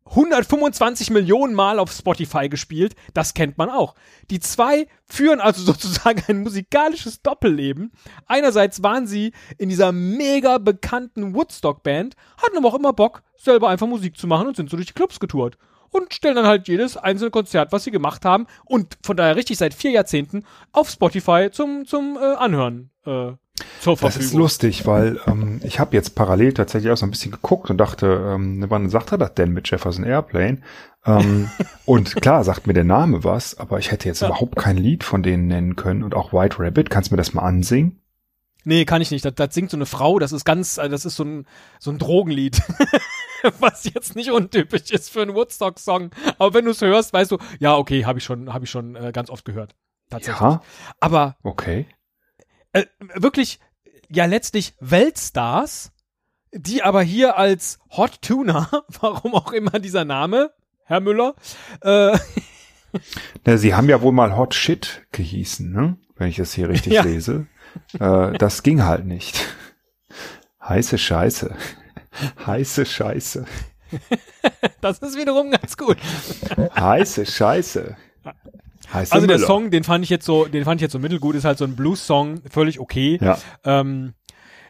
125 Millionen Mal auf Spotify gespielt, das kennt man auch. Die zwei führen also sozusagen ein musikalisches Doppelleben. Einerseits waren sie in dieser mega bekannten Woodstock-Band, hatten aber auch immer Bock, selber einfach Musik zu machen und sind so durch die Clubs getourt. Und stellen dann halt jedes einzelne Konzert, was sie gemacht haben und von daher richtig seit vier Jahrzehnten auf Spotify zum, zum äh, Anhören äh, zur Verfügung. Das ist lustig, weil ähm, ich habe jetzt parallel tatsächlich auch so ein bisschen geguckt und dachte, ähm, wann sagt er das denn mit Jefferson Airplane? Ähm, und klar sagt mir der Name was, aber ich hätte jetzt ja. überhaupt kein Lied von denen nennen können. Und auch White Rabbit, kannst du mir das mal ansingen? Nee, kann ich nicht. Das, das singt so eine Frau, das ist ganz, äh, das ist so ein, so ein Drogenlied. Was jetzt nicht untypisch ist für einen Woodstock-Song. Aber wenn du es hörst, weißt du, ja, okay, habe ich schon, habe ich schon äh, ganz oft gehört. Tatsächlich. Ja? Aber okay äh, wirklich ja letztlich Weltstars, die aber hier als Hot Tuna, warum auch immer dieser Name, Herr Müller, äh, Na, sie haben ja wohl mal Hot Shit gehießen, ne? Wenn ich das hier richtig ja. lese. Äh, das ging halt nicht. Heiße Scheiße. Heiße Scheiße. das ist wiederum ganz gut. Heiße Scheiße. Heißt also der Müller. Song, den fand ich jetzt so, den fand ich jetzt so mittelgut, ist halt so ein Blues-Song, völlig okay. Ja. Ähm,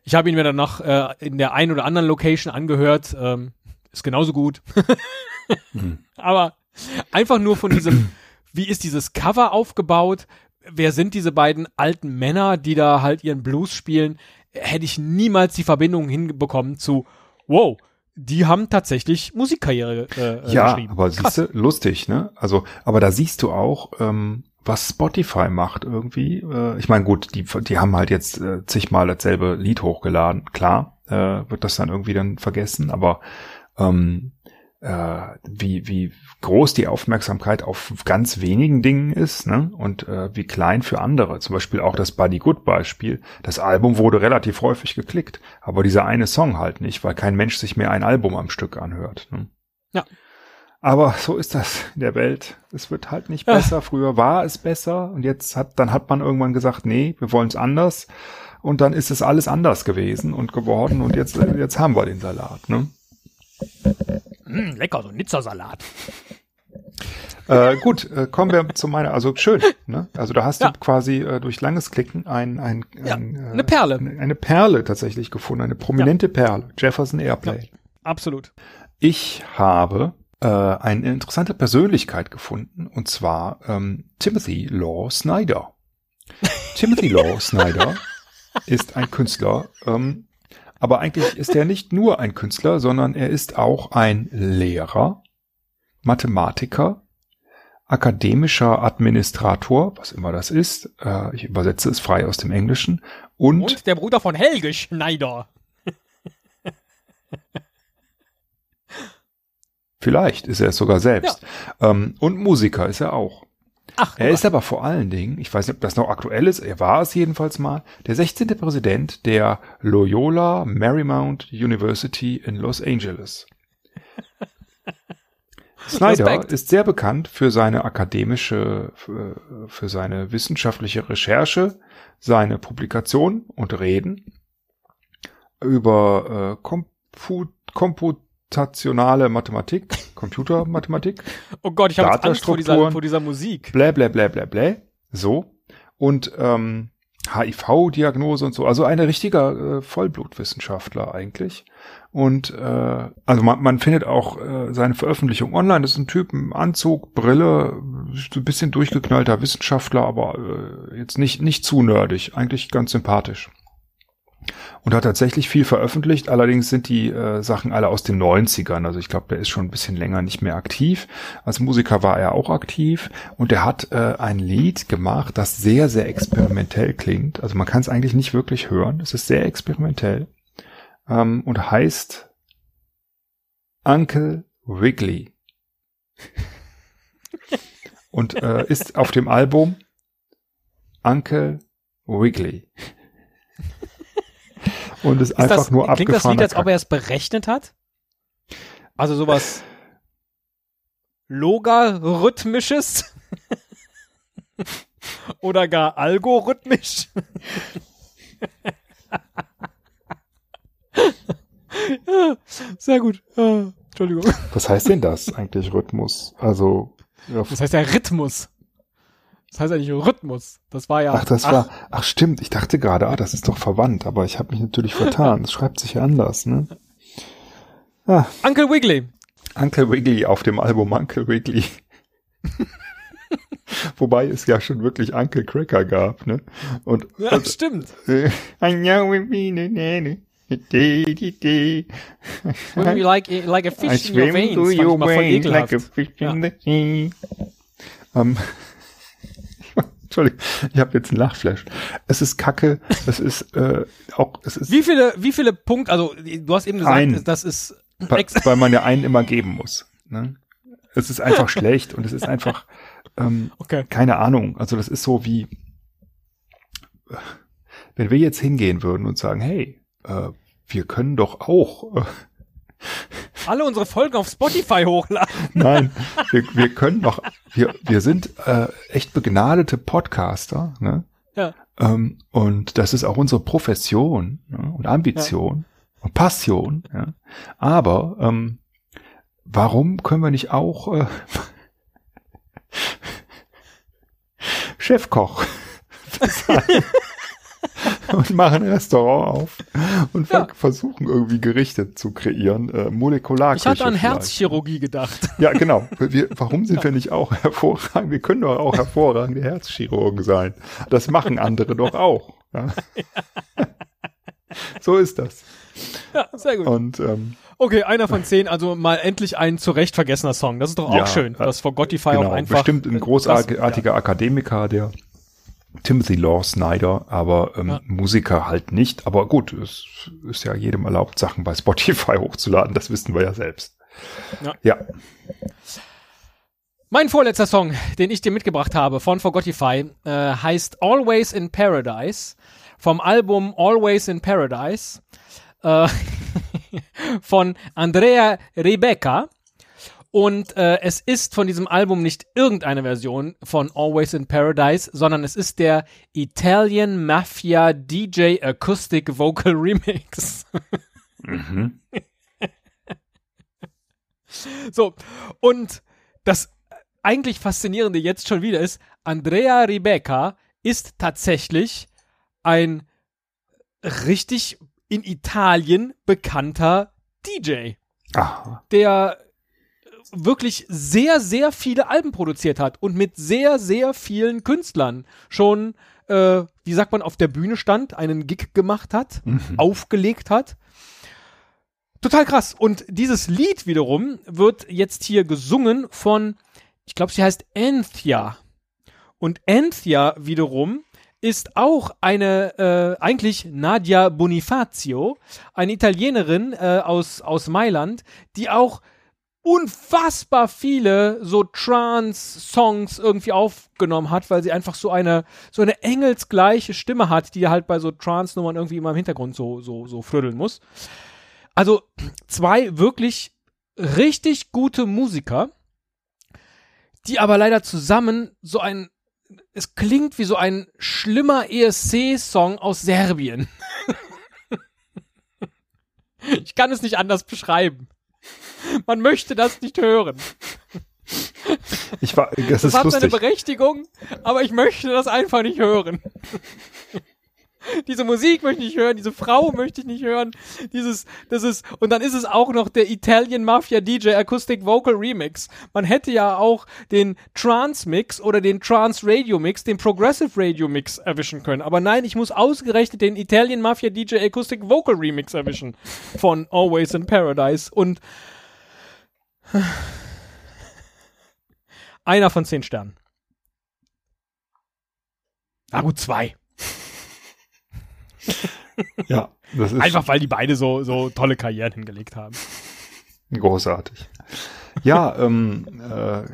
ich habe ihn mir dann noch äh, in der einen oder anderen Location angehört. Ähm, ist genauso gut. mhm. Aber einfach nur von diesem, wie ist dieses Cover aufgebaut? Wer sind diese beiden alten Männer, die da halt ihren Blues spielen? Hätte ich niemals die Verbindung hinbekommen zu, wow, die haben tatsächlich Musikkarriere äh, ja, geschrieben. Ja, aber siehst du, lustig, ne? Also, aber da siehst du auch, ähm, was Spotify macht irgendwie. Äh, ich meine, gut, die, die haben halt jetzt äh, zigmal dasselbe Lied hochgeladen. Klar, äh, wird das dann irgendwie dann vergessen, aber ähm, äh, wie, wie groß die Aufmerksamkeit auf ganz wenigen Dingen ist ne? und äh, wie klein für andere. Zum Beispiel auch das Buddy Good Beispiel. Das Album wurde relativ häufig geklickt, aber dieser eine Song halt nicht, weil kein Mensch sich mehr ein Album am Stück anhört. Ne? Ja. Aber so ist das in der Welt. Es wird halt nicht besser. Ach. Früher war es besser und jetzt hat, dann hat man irgendwann gesagt, nee, wir wollen es anders. Und dann ist es alles anders gewesen und geworden und jetzt, jetzt haben wir den Salat, ne? Mm, lecker, so ein Nizza-Salat. äh, gut, äh, kommen wir zu meiner, also schön, ne? Also da hast Ja. du quasi äh, durch langes Klicken ein, ein, Ja, ein äh, eine Perle. Eine, eine Perle tatsächlich gefunden, eine prominente Perle. Jefferson Airplane. Absolut. Ich habe äh, eine interessante Persönlichkeit gefunden, und zwar ähm, Timothy Law Snyder. Timothy Law Snyder ist ein Künstler, ähm, aber eigentlich ist er nicht nur ein Künstler, sondern er ist auch ein Lehrer, Mathematiker, akademischer Administrator, was immer das ist. Äh, ich übersetze es frei aus dem Englischen. Und, Und der Bruder von Helge Schneider. vielleicht ist er es sogar selbst. Ähm, und Musiker ist er auch. Ach, Er ist aber vor allen Dingen, ich weiß nicht, ob das noch aktuell ist, er war es jedenfalls mal, der 16. Präsident der Loyola Marymount University in Los Angeles. Snyder Respekt. ist sehr bekannt für seine akademische, für, für seine wissenschaftliche Recherche, seine Publikationen und Reden über äh, Kompu komputationale Mathematik, Computermathematik oh Gott, ich habe Angst vor dieser, vor dieser Musik. blä blä blä blä blä. So. Und ähm, HIV-Diagnose und so. Also ein richtiger äh, Vollblutwissenschaftler eigentlich. Und äh, also man, man findet auch äh, seine Veröffentlichung online. Das ist ein Typ im Anzug, Brille, so ein bisschen durchgeknallter Wissenschaftler, aber äh, jetzt nicht, nicht zu nerdig. Eigentlich ganz sympathisch. Und hat tatsächlich viel veröffentlicht, allerdings sind die äh, Sachen alle aus den 90ern. Also ich glaube, der ist schon ein bisschen länger nicht mehr aktiv. Als Musiker war er auch aktiv und er hat äh, ein Lied gemacht, das sehr, sehr experimentell klingt. Also man kann es eigentlich nicht wirklich hören. Es ist sehr experimentell ähm, und heißt Uncle Wiggly. und äh, ist auf dem Album Uncle Wiggly. Und ist, Ist einfach das, nur klingt das Lied, als ob er es berechnet hat? Also sowas Logarithmisches? Oder gar algorithmisch? ja, sehr gut. Ja, Entschuldigung. Was heißt denn das eigentlich, Rhythmus? Also, ja, Das heißt ja Rhythmus. Das heißt eigentlich Rhythmus. Das war ja. ach, das war, ach stimmt, ich dachte gerade, ah, das ist doch verwandt, aber ich habe mich natürlich vertan. Es schreibt sich ja anders, ne? Ah, Uncle Wiggly. Uncle Wiggly auf dem Album Uncle Wiggly. Wobei es ja schon wirklich Uncle Cracker gab, ne? Und Ja, und, stimmt. äh, I know it mean. Swim you like, like a I fish in your veins. your veins like a fish in the sea. Ähm, Entschuldigung, ich habe jetzt einen Lachflash. Es ist Kacke, es ist äh, auch, es ist, Wie viele, wie viele Punkte, also du hast eben gesagt, Ein. das ist weil, weil man ja einen immer geben muss. Ne? Es ist einfach schlecht und es ist einfach, ähm, Okay. keine Ahnung. Also das ist so wie, äh, wenn wir jetzt hingehen würden und sagen, hey, äh, wir können doch auch, äh, Alle unsere Folgen auf Spotify hochladen. nein, wir, wir können doch, wir, wir sind äh, echt begnadete Podcaster, ne? Ja. Ähm, und das ist auch unsere Profession ne? und Ambition und Passion. Ja? Aber ähm, warum können wir nicht auch äh, Chefkoch sein und machen ein Restaurant auf und Ja. versuchen irgendwie Gerichte zu kreieren, äh, Molekularküche Ich hatte an vielleicht. Herzchirurgie gedacht. Ja, genau. Wir, warum sind wir nicht auch hervorragend? Wir können doch auch hervorragende Herzchirurgen sein. Das machen andere doch auch. Ja. So ist das. Ja, sehr gut. Und ähm, Okay, einer von zehn, also mal endlich ein zu Recht vergessener Song. Das ist doch auch Ja, schön, äh, dass Forgotify genau, auch einfach. bestimmt ein großartiger Akademiker, der Timothy Law Snyder, aber ähm, Ja. Musiker halt nicht. Aber gut, es ist ja jedem erlaubt, Sachen bei Spotify hochzuladen. Das wissen wir ja selbst. Ja. ja. Mein vorletzter Song, den ich dir mitgebracht habe von Forgotify, äh, heißt Always in Paradise vom Album Always in Paradise äh, von Andrea Rebecca. Und äh, es ist von diesem Album nicht irgendeine Version von Always in Paradise, sondern es ist der Italian Mafia DJ Acoustic Vocal Remix. Mhm. So, und das, eigentlich Faszinierende jetzt schon wieder ist, Andrea Rebecca ist tatsächlich ein richtig in Italien bekannter DJ, Aha. der wirklich sehr, sehr viele Alben produziert hat und mit sehr, sehr vielen Künstlern schon, äh, wie sagt man, auf der Bühne stand, einen Gig gemacht hat, aufgelegt hat. Total krass. Und dieses Lied wiederum wird jetzt hier gesungen von, ich glaube, sie heißt Anthea. Und Anthea wiederum ist auch eine, äh, eigentlich Nadia Bonifacio, eine Italienerin äh, aus, aus Mailand, die auch unfassbar viele so Trance-Songs irgendwie aufgenommen hat, weil sie einfach so eine, so eine engelsgleiche Stimme hat, die halt bei so Trance-Nummern irgendwie immer im Hintergrund so, so, so frödeln muss. Also zwei wirklich richtig gute Musiker, die aber leider zusammen so ein, es klingt wie so ein schlimmer ESC-Song aus Serbien. ich kann es nicht anders beschreiben. Man möchte das nicht hören. Ich war, das, Das ist hat seine lustig. Berechtigung, aber ich möchte das einfach nicht hören. diese Musik möchte ich nicht hören, diese Frau möchte ich nicht hören, dieses, das ist, und dann ist es auch noch der Italian Mafia DJ Acoustic Vocal Remix. Man hätte ja auch den Trance Mix oder den Trance Radio Mix, den Progressive Radio Mix erwischen können. Aber nein, ich muss ausgerechnet den Italian Mafia DJ Acoustic Vocal Remix erwischen von Always in Paradise und einer von zehn Sternen. Na gut, zwei. Ja, das ist Einfach weil die beide so, so tolle Karrieren hingelegt haben. großartig. Ja, ähm, äh,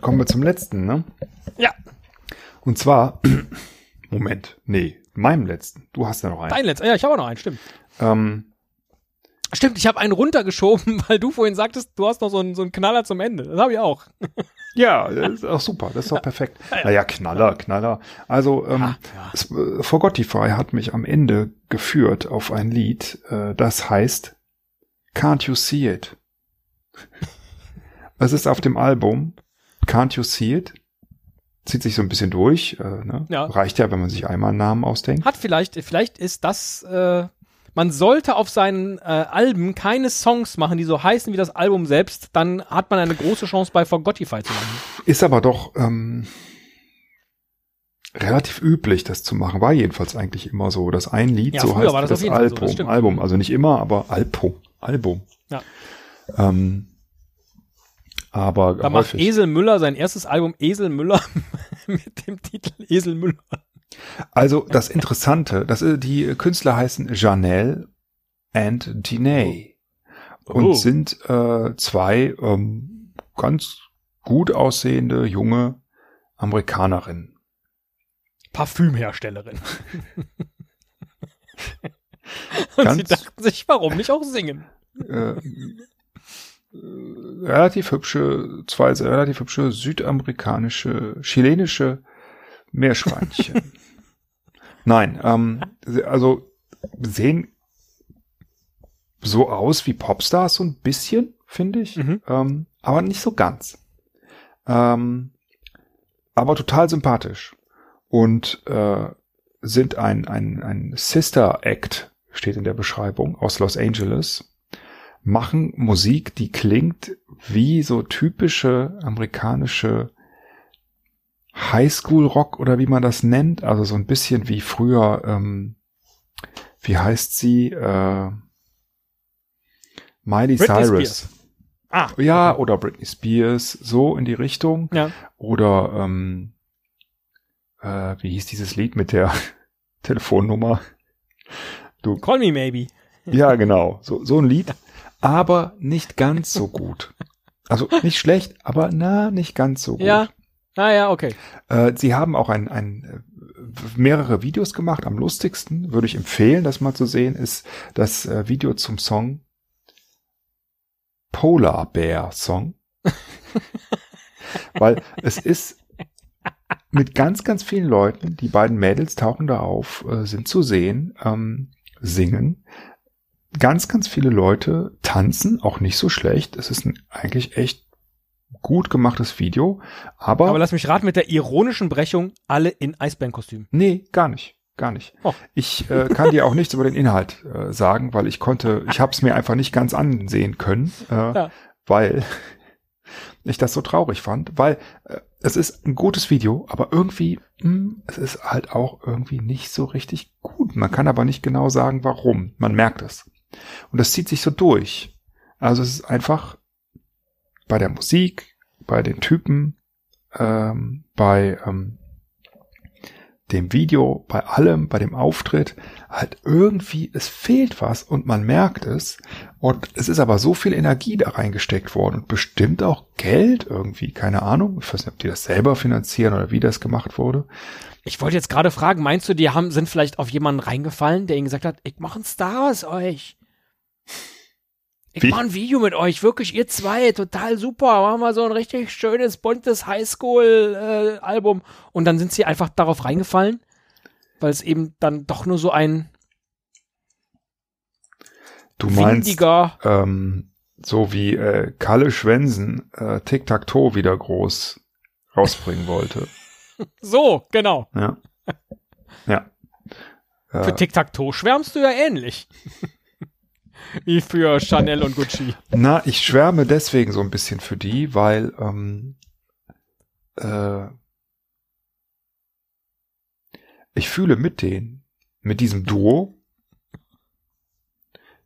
kommen wir zum letzten, ne? Ja, Und zwar, Moment, nee, meinem letzten. Du hast ja noch einen. dein letzter. Ja, ich habe auch noch einen, stimmt. Ähm, Stimmt, ich habe einen runtergeschoben, weil du vorhin sagtest, du hast noch so einen, so einen Knaller zum Ende. Das habe ich auch. ja, das ist auch super, das ist doch perfekt. Naja, Knaller, Knaller. Also, ähm, ja. äh, Forgotify hat mich am Ende geführt auf ein Lied, äh, das heißt Can't You See It? Es ist auf dem Album Can't You See It? Zieht sich so ein bisschen durch. Äh, ne? Ja. Reicht ja, wenn man sich einmal einen Namen ausdenkt. Hat vielleicht, vielleicht ist das, äh, man sollte auf seinen äh, Alben keine Songs machen, die so heißen wie das Album selbst, dann hat man eine große Chance bei Forgotify zu landen. Ist aber doch ähm, relativ üblich, das zu machen. War jedenfalls eigentlich immer so, dass ein Lied Ja, so heißt das das Fall so, das Album. Album, also nicht immer, aber Album. Album. Ja. Ähm, aber Da macht häufig. Esel Müller sein erstes Album Esel Müller mit dem Titel Esel Müller. Also das Interessante, das, ist- die Künstler heißen Janelle and Dinae und Oh. sind äh, zwei ähm, ganz gut aussehende junge Amerikanerinnen. Parfümherstellerin. Und Ganz- sie dachten sich, warum nicht auch singen? äh, äh, relativ hübsche, zwei relativ hübsche südamerikanische, chilenische Meerschweinchen. Nein, ähm, also sehen so aus wie Popstars so ein bisschen, finde ich, Mhm. ähm, aber nicht so ganz. Ähm, aber total sympathisch und äh, sind ein, ein, ein Sister Act, steht in der Beschreibung, aus Los Angeles, machen Musik, die klingt wie so typische amerikanische Highschool-Rock oder wie man das nennt, also so ein bisschen wie früher, ähm, wie heißt sie, äh, Miley Britney Cyrus. Spears. Ah, Ja, oder Britney Spears, so in die Richtung. ja. Oder ähm, äh, wie hieß dieses Lied mit der Telefonnummer? Du, Call me maybe. ja, genau, so, so ein Lied, aber nicht ganz so gut. Also nicht schlecht, aber na, nicht ganz so gut. Ja. Ah ja, okay. Äh, sie haben auch ein, ein, äh, mehrere Videos gemacht. Am lustigsten würde ich empfehlen, das mal zu sehen, ist das äh, Video zum Song Polar Bear Song. Weil es ist mit ganz, ganz vielen Leuten, die beiden Mädels tauchen da auf, äh, sind zu sehen, ähm, singen. Ganz, ganz viele Leute tanzen, auch nicht so schlecht. Es ist ein eigentlich echt gut gemachtes Video, aber, Aber lass mich raten, mit der ironischen Brechung alle in Eisbärenkostüm. nee, gar nicht, gar nicht. Oh. Ich äh, kann dir auch nichts über den Inhalt äh, sagen, weil ich konnte, ich habe es mir einfach nicht ganz ansehen können, äh, Ja. weil ich das so traurig fand, weil äh, es ist ein gutes Video, aber irgendwie, mh, es ist halt auch irgendwie nicht so richtig gut. Man kann aber nicht genau sagen, warum. Man merkt es. Und das zieht sich so durch. Also es ist einfach bei der Musik, bei den Typen, ähm, bei ähm, dem Video, bei allem, bei dem Auftritt, halt irgendwie, es fehlt was und man merkt es. Und es ist aber so viel Energie da reingesteckt worden und bestimmt auch Geld irgendwie, keine Ahnung. Ich weiß nicht, ob die das selber finanzieren oder wie das gemacht wurde. Ich wollte jetzt gerade fragen, meinst du, die haben, sind vielleicht auf jemanden reingefallen, der ihnen gesagt hat, ich mache ein Star aus euch. Ich Wie? mache ein Video mit euch, wirklich ihr zwei, total super. Machen wir so ein richtig schönes, buntes Highschool-Album. Und dann sind sie einfach darauf reingefallen, weil es eben dann doch nur so ein Du meinst, windiger. ähm, so wie äh, Kalle Schwensen äh, Tic-Tac-Toe wieder groß rausbringen wollte. So, genau. Ja. Ja. Für Äh, Tic-Tac-Toe schwärmst du ja ähnlich. Wie für Chanel und Gucci. na, ich schwärme deswegen so ein bisschen für die, weil ähm, äh, ich fühle mit denen, mit diesem Duo,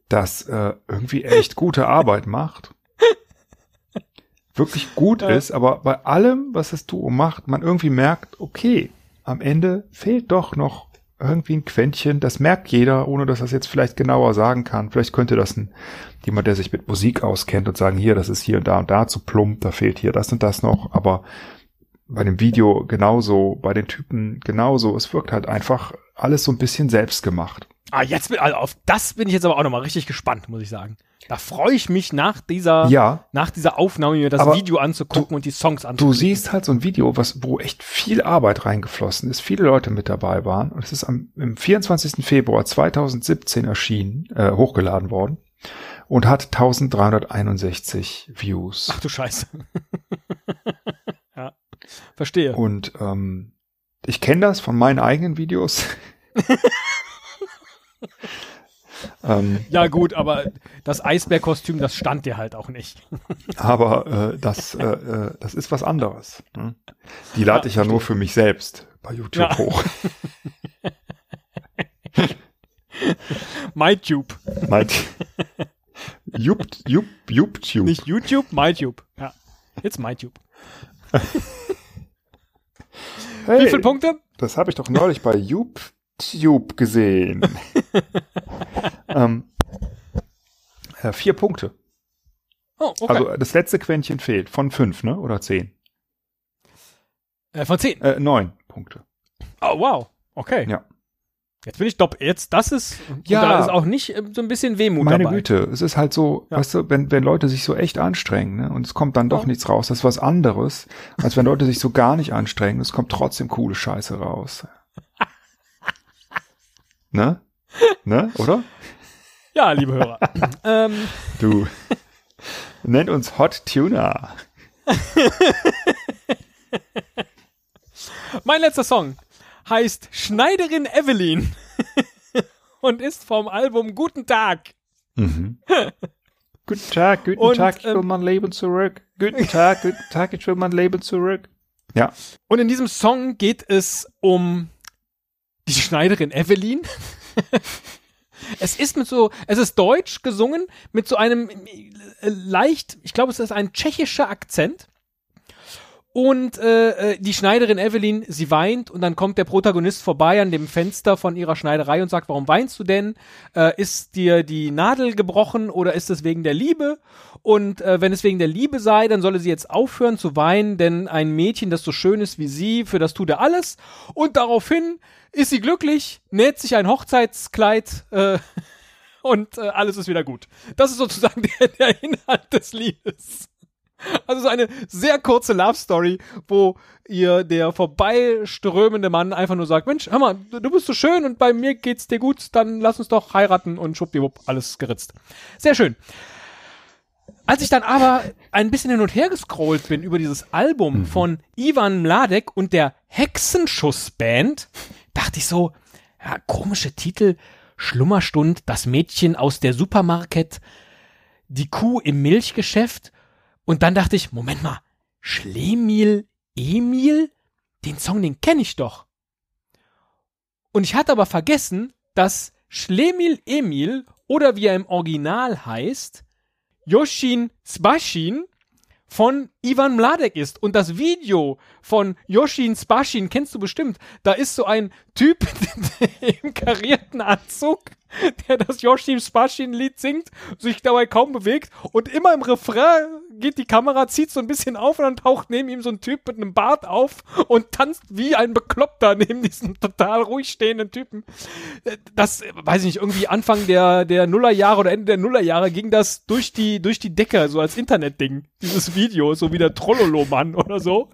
das äh, irgendwie echt gute Arbeit macht. Wirklich gut Ja. ist, aber bei allem, was das Duo macht, man irgendwie merkt, okay, am Ende fehlt doch noch irgendwie ein Quäntchen. Das merkt jeder, ohne dass er es jetzt vielleicht genauer sagen kann. Vielleicht könnte das ein, jemand, der sich mit Musik auskennt und sagen, hier, das ist hier und da und da zu plump, da fehlt hier das und das noch, aber bei dem Video genauso, bei den Typen genauso. Es wirkt halt einfach alles so ein bisschen selbst gemacht. Ah, jetzt bin, also auf das bin ich jetzt aber auch nochmal richtig gespannt, muss ich sagen. Da freue ich mich nach dieser, Ja, nach dieser Aufnahme, mir das Aber Video anzugucken und die Songs du anzugucken. siehst halt so ein Video, was, wo echt viel Arbeit reingeflossen ist, viele Leute mit dabei waren. Und es ist am, im 24. Februar 2017 erschienen, äh, hochgeladen worden und hat 1361 Views. Ach du Scheiße. ja. Verstehe. Und ähm, ich kenne das von meinen eigenen Videos. ähm, Ja, gut, aber das Eisbärkostüm, das stand dir halt auch nicht. aber äh, das, äh, äh, das ist was anderes. Ne? Die lade Ja, ich ja nur für mich selbst bei YouTube Ja. hoch. MyTube. Mein, Jup, Jup, YouTube. Nicht YouTube, MyTube. Ja. Jetzt MyTube. hey, Wie viele Punkte? Das habe ich doch neulich bei YouTube gesehen. ähm, äh, vier Punkte. Oh, okay. Also das letzte Quäntchen fehlt. Von fünf, ne? Oder zehn? äh, von 10. Äh, neun Punkte. Oh, wow. Okay. Ja. Jetzt bin ich doppelt. Jetzt, das ist, Ja. da ist auch nicht äh, so ein bisschen Wehmut Meine dabei. Güte, es ist halt so, Ja. weißt du, wenn, wenn Leute sich so echt anstrengen, ne, und es kommt dann doch Ja. nichts raus, das ist was anderes, als wenn Leute sich so gar nicht anstrengen, es kommt trotzdem coole Scheiße raus. ne? Ne? Oder? Ja, liebe Hörer. ähm, Du. Nennt uns Hot Tuna. mein letzter Song heißt Schneiderin Evelyn und ist vom Album Guten Tag. Mhm. Guten Tag, guten Und, Tag, ich will ähm, mein Leben zurück. Guten Tag, guten Tag, ich will mein Leben zurück. Ja, Und in diesem Song geht es um die Schneiderin Evelyn. es ist mit so, es ist deutsch gesungen mit so einem äh, leicht, ich glaube, es ist ein tschechischer Akzent. Und äh, äh, die Schneiderin Evelyn, sie weint und dann kommt der Protagonist vorbei an dem Fenster von ihrer Schneiderei und sagt, warum weinst du denn? Äh, ist dir die Nadel gebrochen oder ist es wegen der Liebe? Und äh, wenn es wegen der Liebe sei, dann solle sie jetzt aufhören zu weinen, denn ein Mädchen, das so schön ist wie sie, für das tut er alles. Und daraufhin ist sie glücklich, näht sich ein Hochzeitskleid äh, und äh, alles ist wieder gut. Das ist sozusagen der, der Inhalt des Liedes. Also so eine sehr kurze Love Story, wo ihr der vorbeiströmende Mann einfach nur sagt, Mensch, hör mal, du bist so schön und bei mir geht's dir gut, dann lass uns doch heiraten und schwuppdiwupp, alles geritzt. Sehr schön. Als ich dann aber ein bisschen hin und her gescrollt bin über dieses Album Mhm. von Ivan Mladek und der Hexenschussband, dachte ich so, ja, komische Titel, Schlummerstund, das Mädchen aus der Supermarket, die Kuh im Milchgeschäft. Und dann dachte ich, Moment mal, Schlemil Emil? Den Song, den kenne ich doch. Und ich hatte aber vergessen, dass Schlemil Emil oder wie er im Original heißt, Yoshin Spashin von Ivan Mladek ist. Und das Video von Yoshin Spashin kennst du bestimmt. Da ist so ein Typ im karierten Anzug, der das Yoshin Spashin Lied singt, sich dabei kaum bewegt und immer im Refrain geht die Kamera, zieht so ein bisschen auf und dann taucht neben ihm so ein Typ mit einem Bart auf und tanzt wie ein Bekloppter neben diesem total ruhig stehenden Typen. Äh, Das, weiß ich nicht, irgendwie Anfang der, der Nullerjahre oder Ende der Nullerjahre ging das durch die, durch die Decke, so als Internetding, dieses Video, so wie der Trollolo-Mann oder so.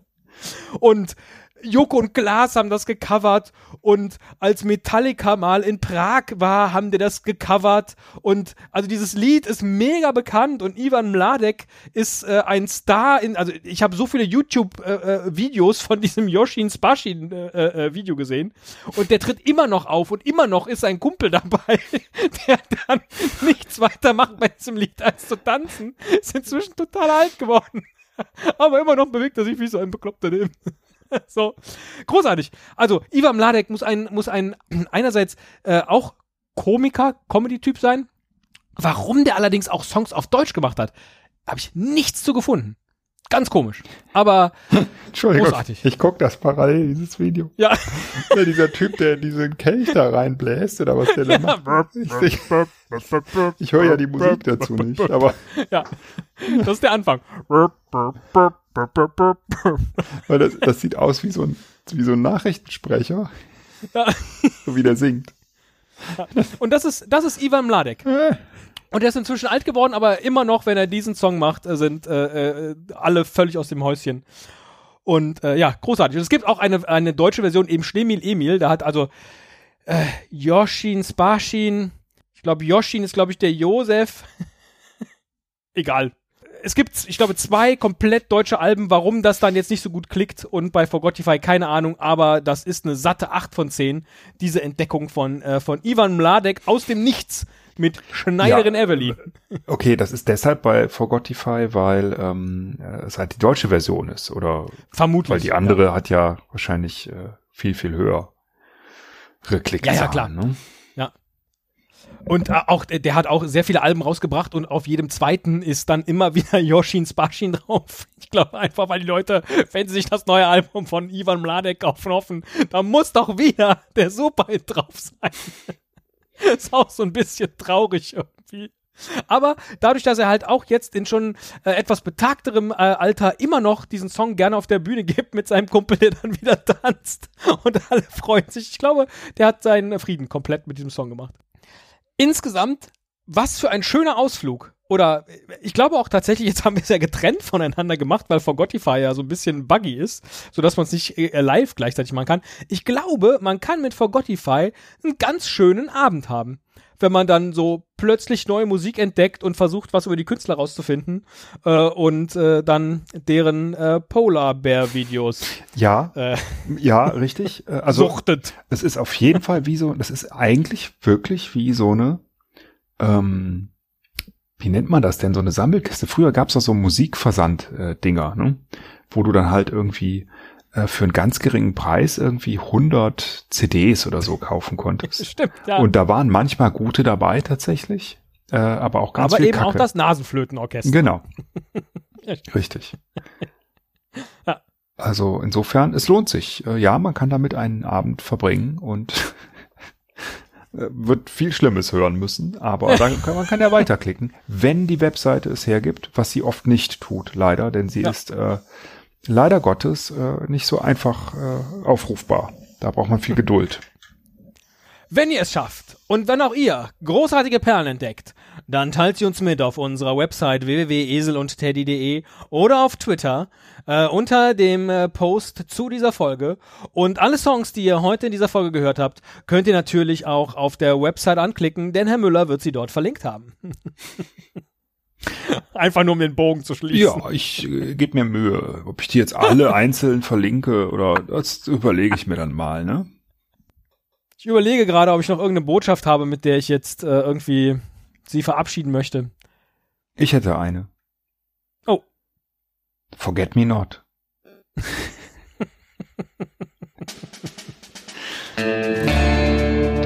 Und Joko und Glas haben das gecovert und als Metallica mal in Prag war, haben die das gecovert und also dieses Lied ist mega bekannt und Ivan Mladek ist äh, ein Star in, also ich habe so viele YouTube-Videos von diesem Yoshin Spashin äh, äh, Video gesehen und der tritt immer noch auf und immer noch ist ein Kumpel dabei, der dann nichts weiter macht bei diesem Lied als zu tanzen, ist inzwischen total alt geworden. Aber immer noch bewegt er sich wie so ein Bekloppter neben. so, großartig. Also, Ivan Mladek muss ein, muss ein, einerseits äh, auch Komiker, Comedy-Typ sein. Warum der allerdings auch Songs auf Deutsch gemacht hat, habe ich nichts zu gefunden. Ganz komisch. Aber, Entschuldigung, Großartig. ich guck das parallel, dieses Video. ja, Ja, dieser Typ, der in diesen Kelch da reinbläst oder was der da macht. Ich, ich, ich höre ja die Musik dazu nicht, aber ja. Das ist der Anfang. weil das, das sieht aus wie so ein, wie so ein Nachrichtensprecher, Ja. so wie der singt. Und das ist, das ist Ivan Mladek. Und er ist inzwischen alt geworden, aber immer noch, wenn er diesen Song macht, äh, sind äh, äh, alle völlig aus dem Häuschen. Und äh, ja, großartig. Und es gibt auch eine, eine deutsche Version, eben Schlemil Emil. Da hat also äh, Yoshin Spashin, ich glaube, Yoshin ist, glaube ich, der Josef. Egal. Es gibt, ich glaube, zwei komplett deutsche Alben, warum das dann jetzt nicht so gut klickt und bei Forgotify keine Ahnung, aber das ist eine satte 8 von 10, diese Entdeckung von, äh, von Ivan Mladek aus dem Nichts mit Schneiderin Ja. Evelyn. Okay, das ist deshalb bei Forgotify, weil ähm, äh, es halt die deutsche Version ist oder Vermutlich. weil die andere hat ja wahrscheinlich äh, viel, viel höher Klickzahlen. Ja, ja, klar. Ne? Und äh, auch, der, hat auch sehr viele Alben rausgebracht und auf jedem zweiten ist dann immer wieder Yoshin Spashin drauf. Ich glaube einfach, weil die Leute, wenn sie sich das neue Album von Ivan Mladek kaufen, hoffen, da muss doch wieder der Superhit drauf sein. ist auch so ein bisschen traurig irgendwie. Aber dadurch, dass er halt auch jetzt in schon äh, etwas betagterem äh, Alter immer noch diesen Song gerne auf der Bühne gibt mit seinem Kumpel, der dann wieder tanzt und alle freuen sich. Ich glaube, der hat seinen Frieden komplett mit diesem Song gemacht. Insgesamt, was für ein schöner Ausflug. Oder ich glaube auch tatsächlich, jetzt haben wir es ja getrennt voneinander gemacht, weil Forgotify ja so ein bisschen buggy ist, sodass man es nicht äh, live gleichzeitig machen kann. Ich glaube, man kann mit Forgotify einen ganz schönen Abend haben. Wenn man dann so plötzlich neue Musik entdeckt und versucht, was über die Künstler rauszufinden äh, und äh, dann deren äh, Polar Bear Videos Ja, äh, ja, richtig. Äh, Also suchtet. es ist auf jeden Fall wie so, das ist eigentlich wirklich wie so eine, ähm, wie nennt man das denn, so eine Sammelkiste. Früher gab's doch so Musikversand-Dinger, ne? wo du dann halt irgendwie äh, für einen ganz geringen Preis irgendwie 100 CDs oder so kaufen konntest. Stimmt, ja. Und da waren manchmal gute dabei tatsächlich, äh, aber auch ganz Aber viel eben Kacke. auch das Nasenflötenorchester. Genau. Richtig. Ja. Also insofern, es lohnt sich. Äh, Ja, man kann damit einen Abend verbringen und äh, wird viel Schlimmes hören müssen, aber dann kann, man kann ja weiterklicken, wenn die Webseite es hergibt, was sie oft nicht tut, leider, denn sie Ja. ist äh, leider Gottes äh, nicht so einfach äh, aufrufbar. Da braucht man viel Geduld. Wenn ihr es schafft und wenn auch ihr großartige Perlen entdeckt, dann teilt sie uns mit auf unserer Website www.eselundteddy.de oder auf Twitter äh, unter dem äh, Post zu dieser Folge. Und alle Songs, die ihr heute in dieser Folge gehört habt, könnt ihr natürlich auch auf der Website anklicken, denn Herr Müller wird sie dort verlinkt haben. Einfach nur um den Bogen zu schließen. Ja, ich äh, gebe mir Mühe. Ob ich die jetzt alle einzeln verlinke oder das überlege ich mir dann mal, ne? Ich überlege gerade, ob ich noch irgendeine Botschaft habe, mit der ich jetzt äh, irgendwie sie verabschieden möchte. Ich hätte eine. Oh. Forget me not.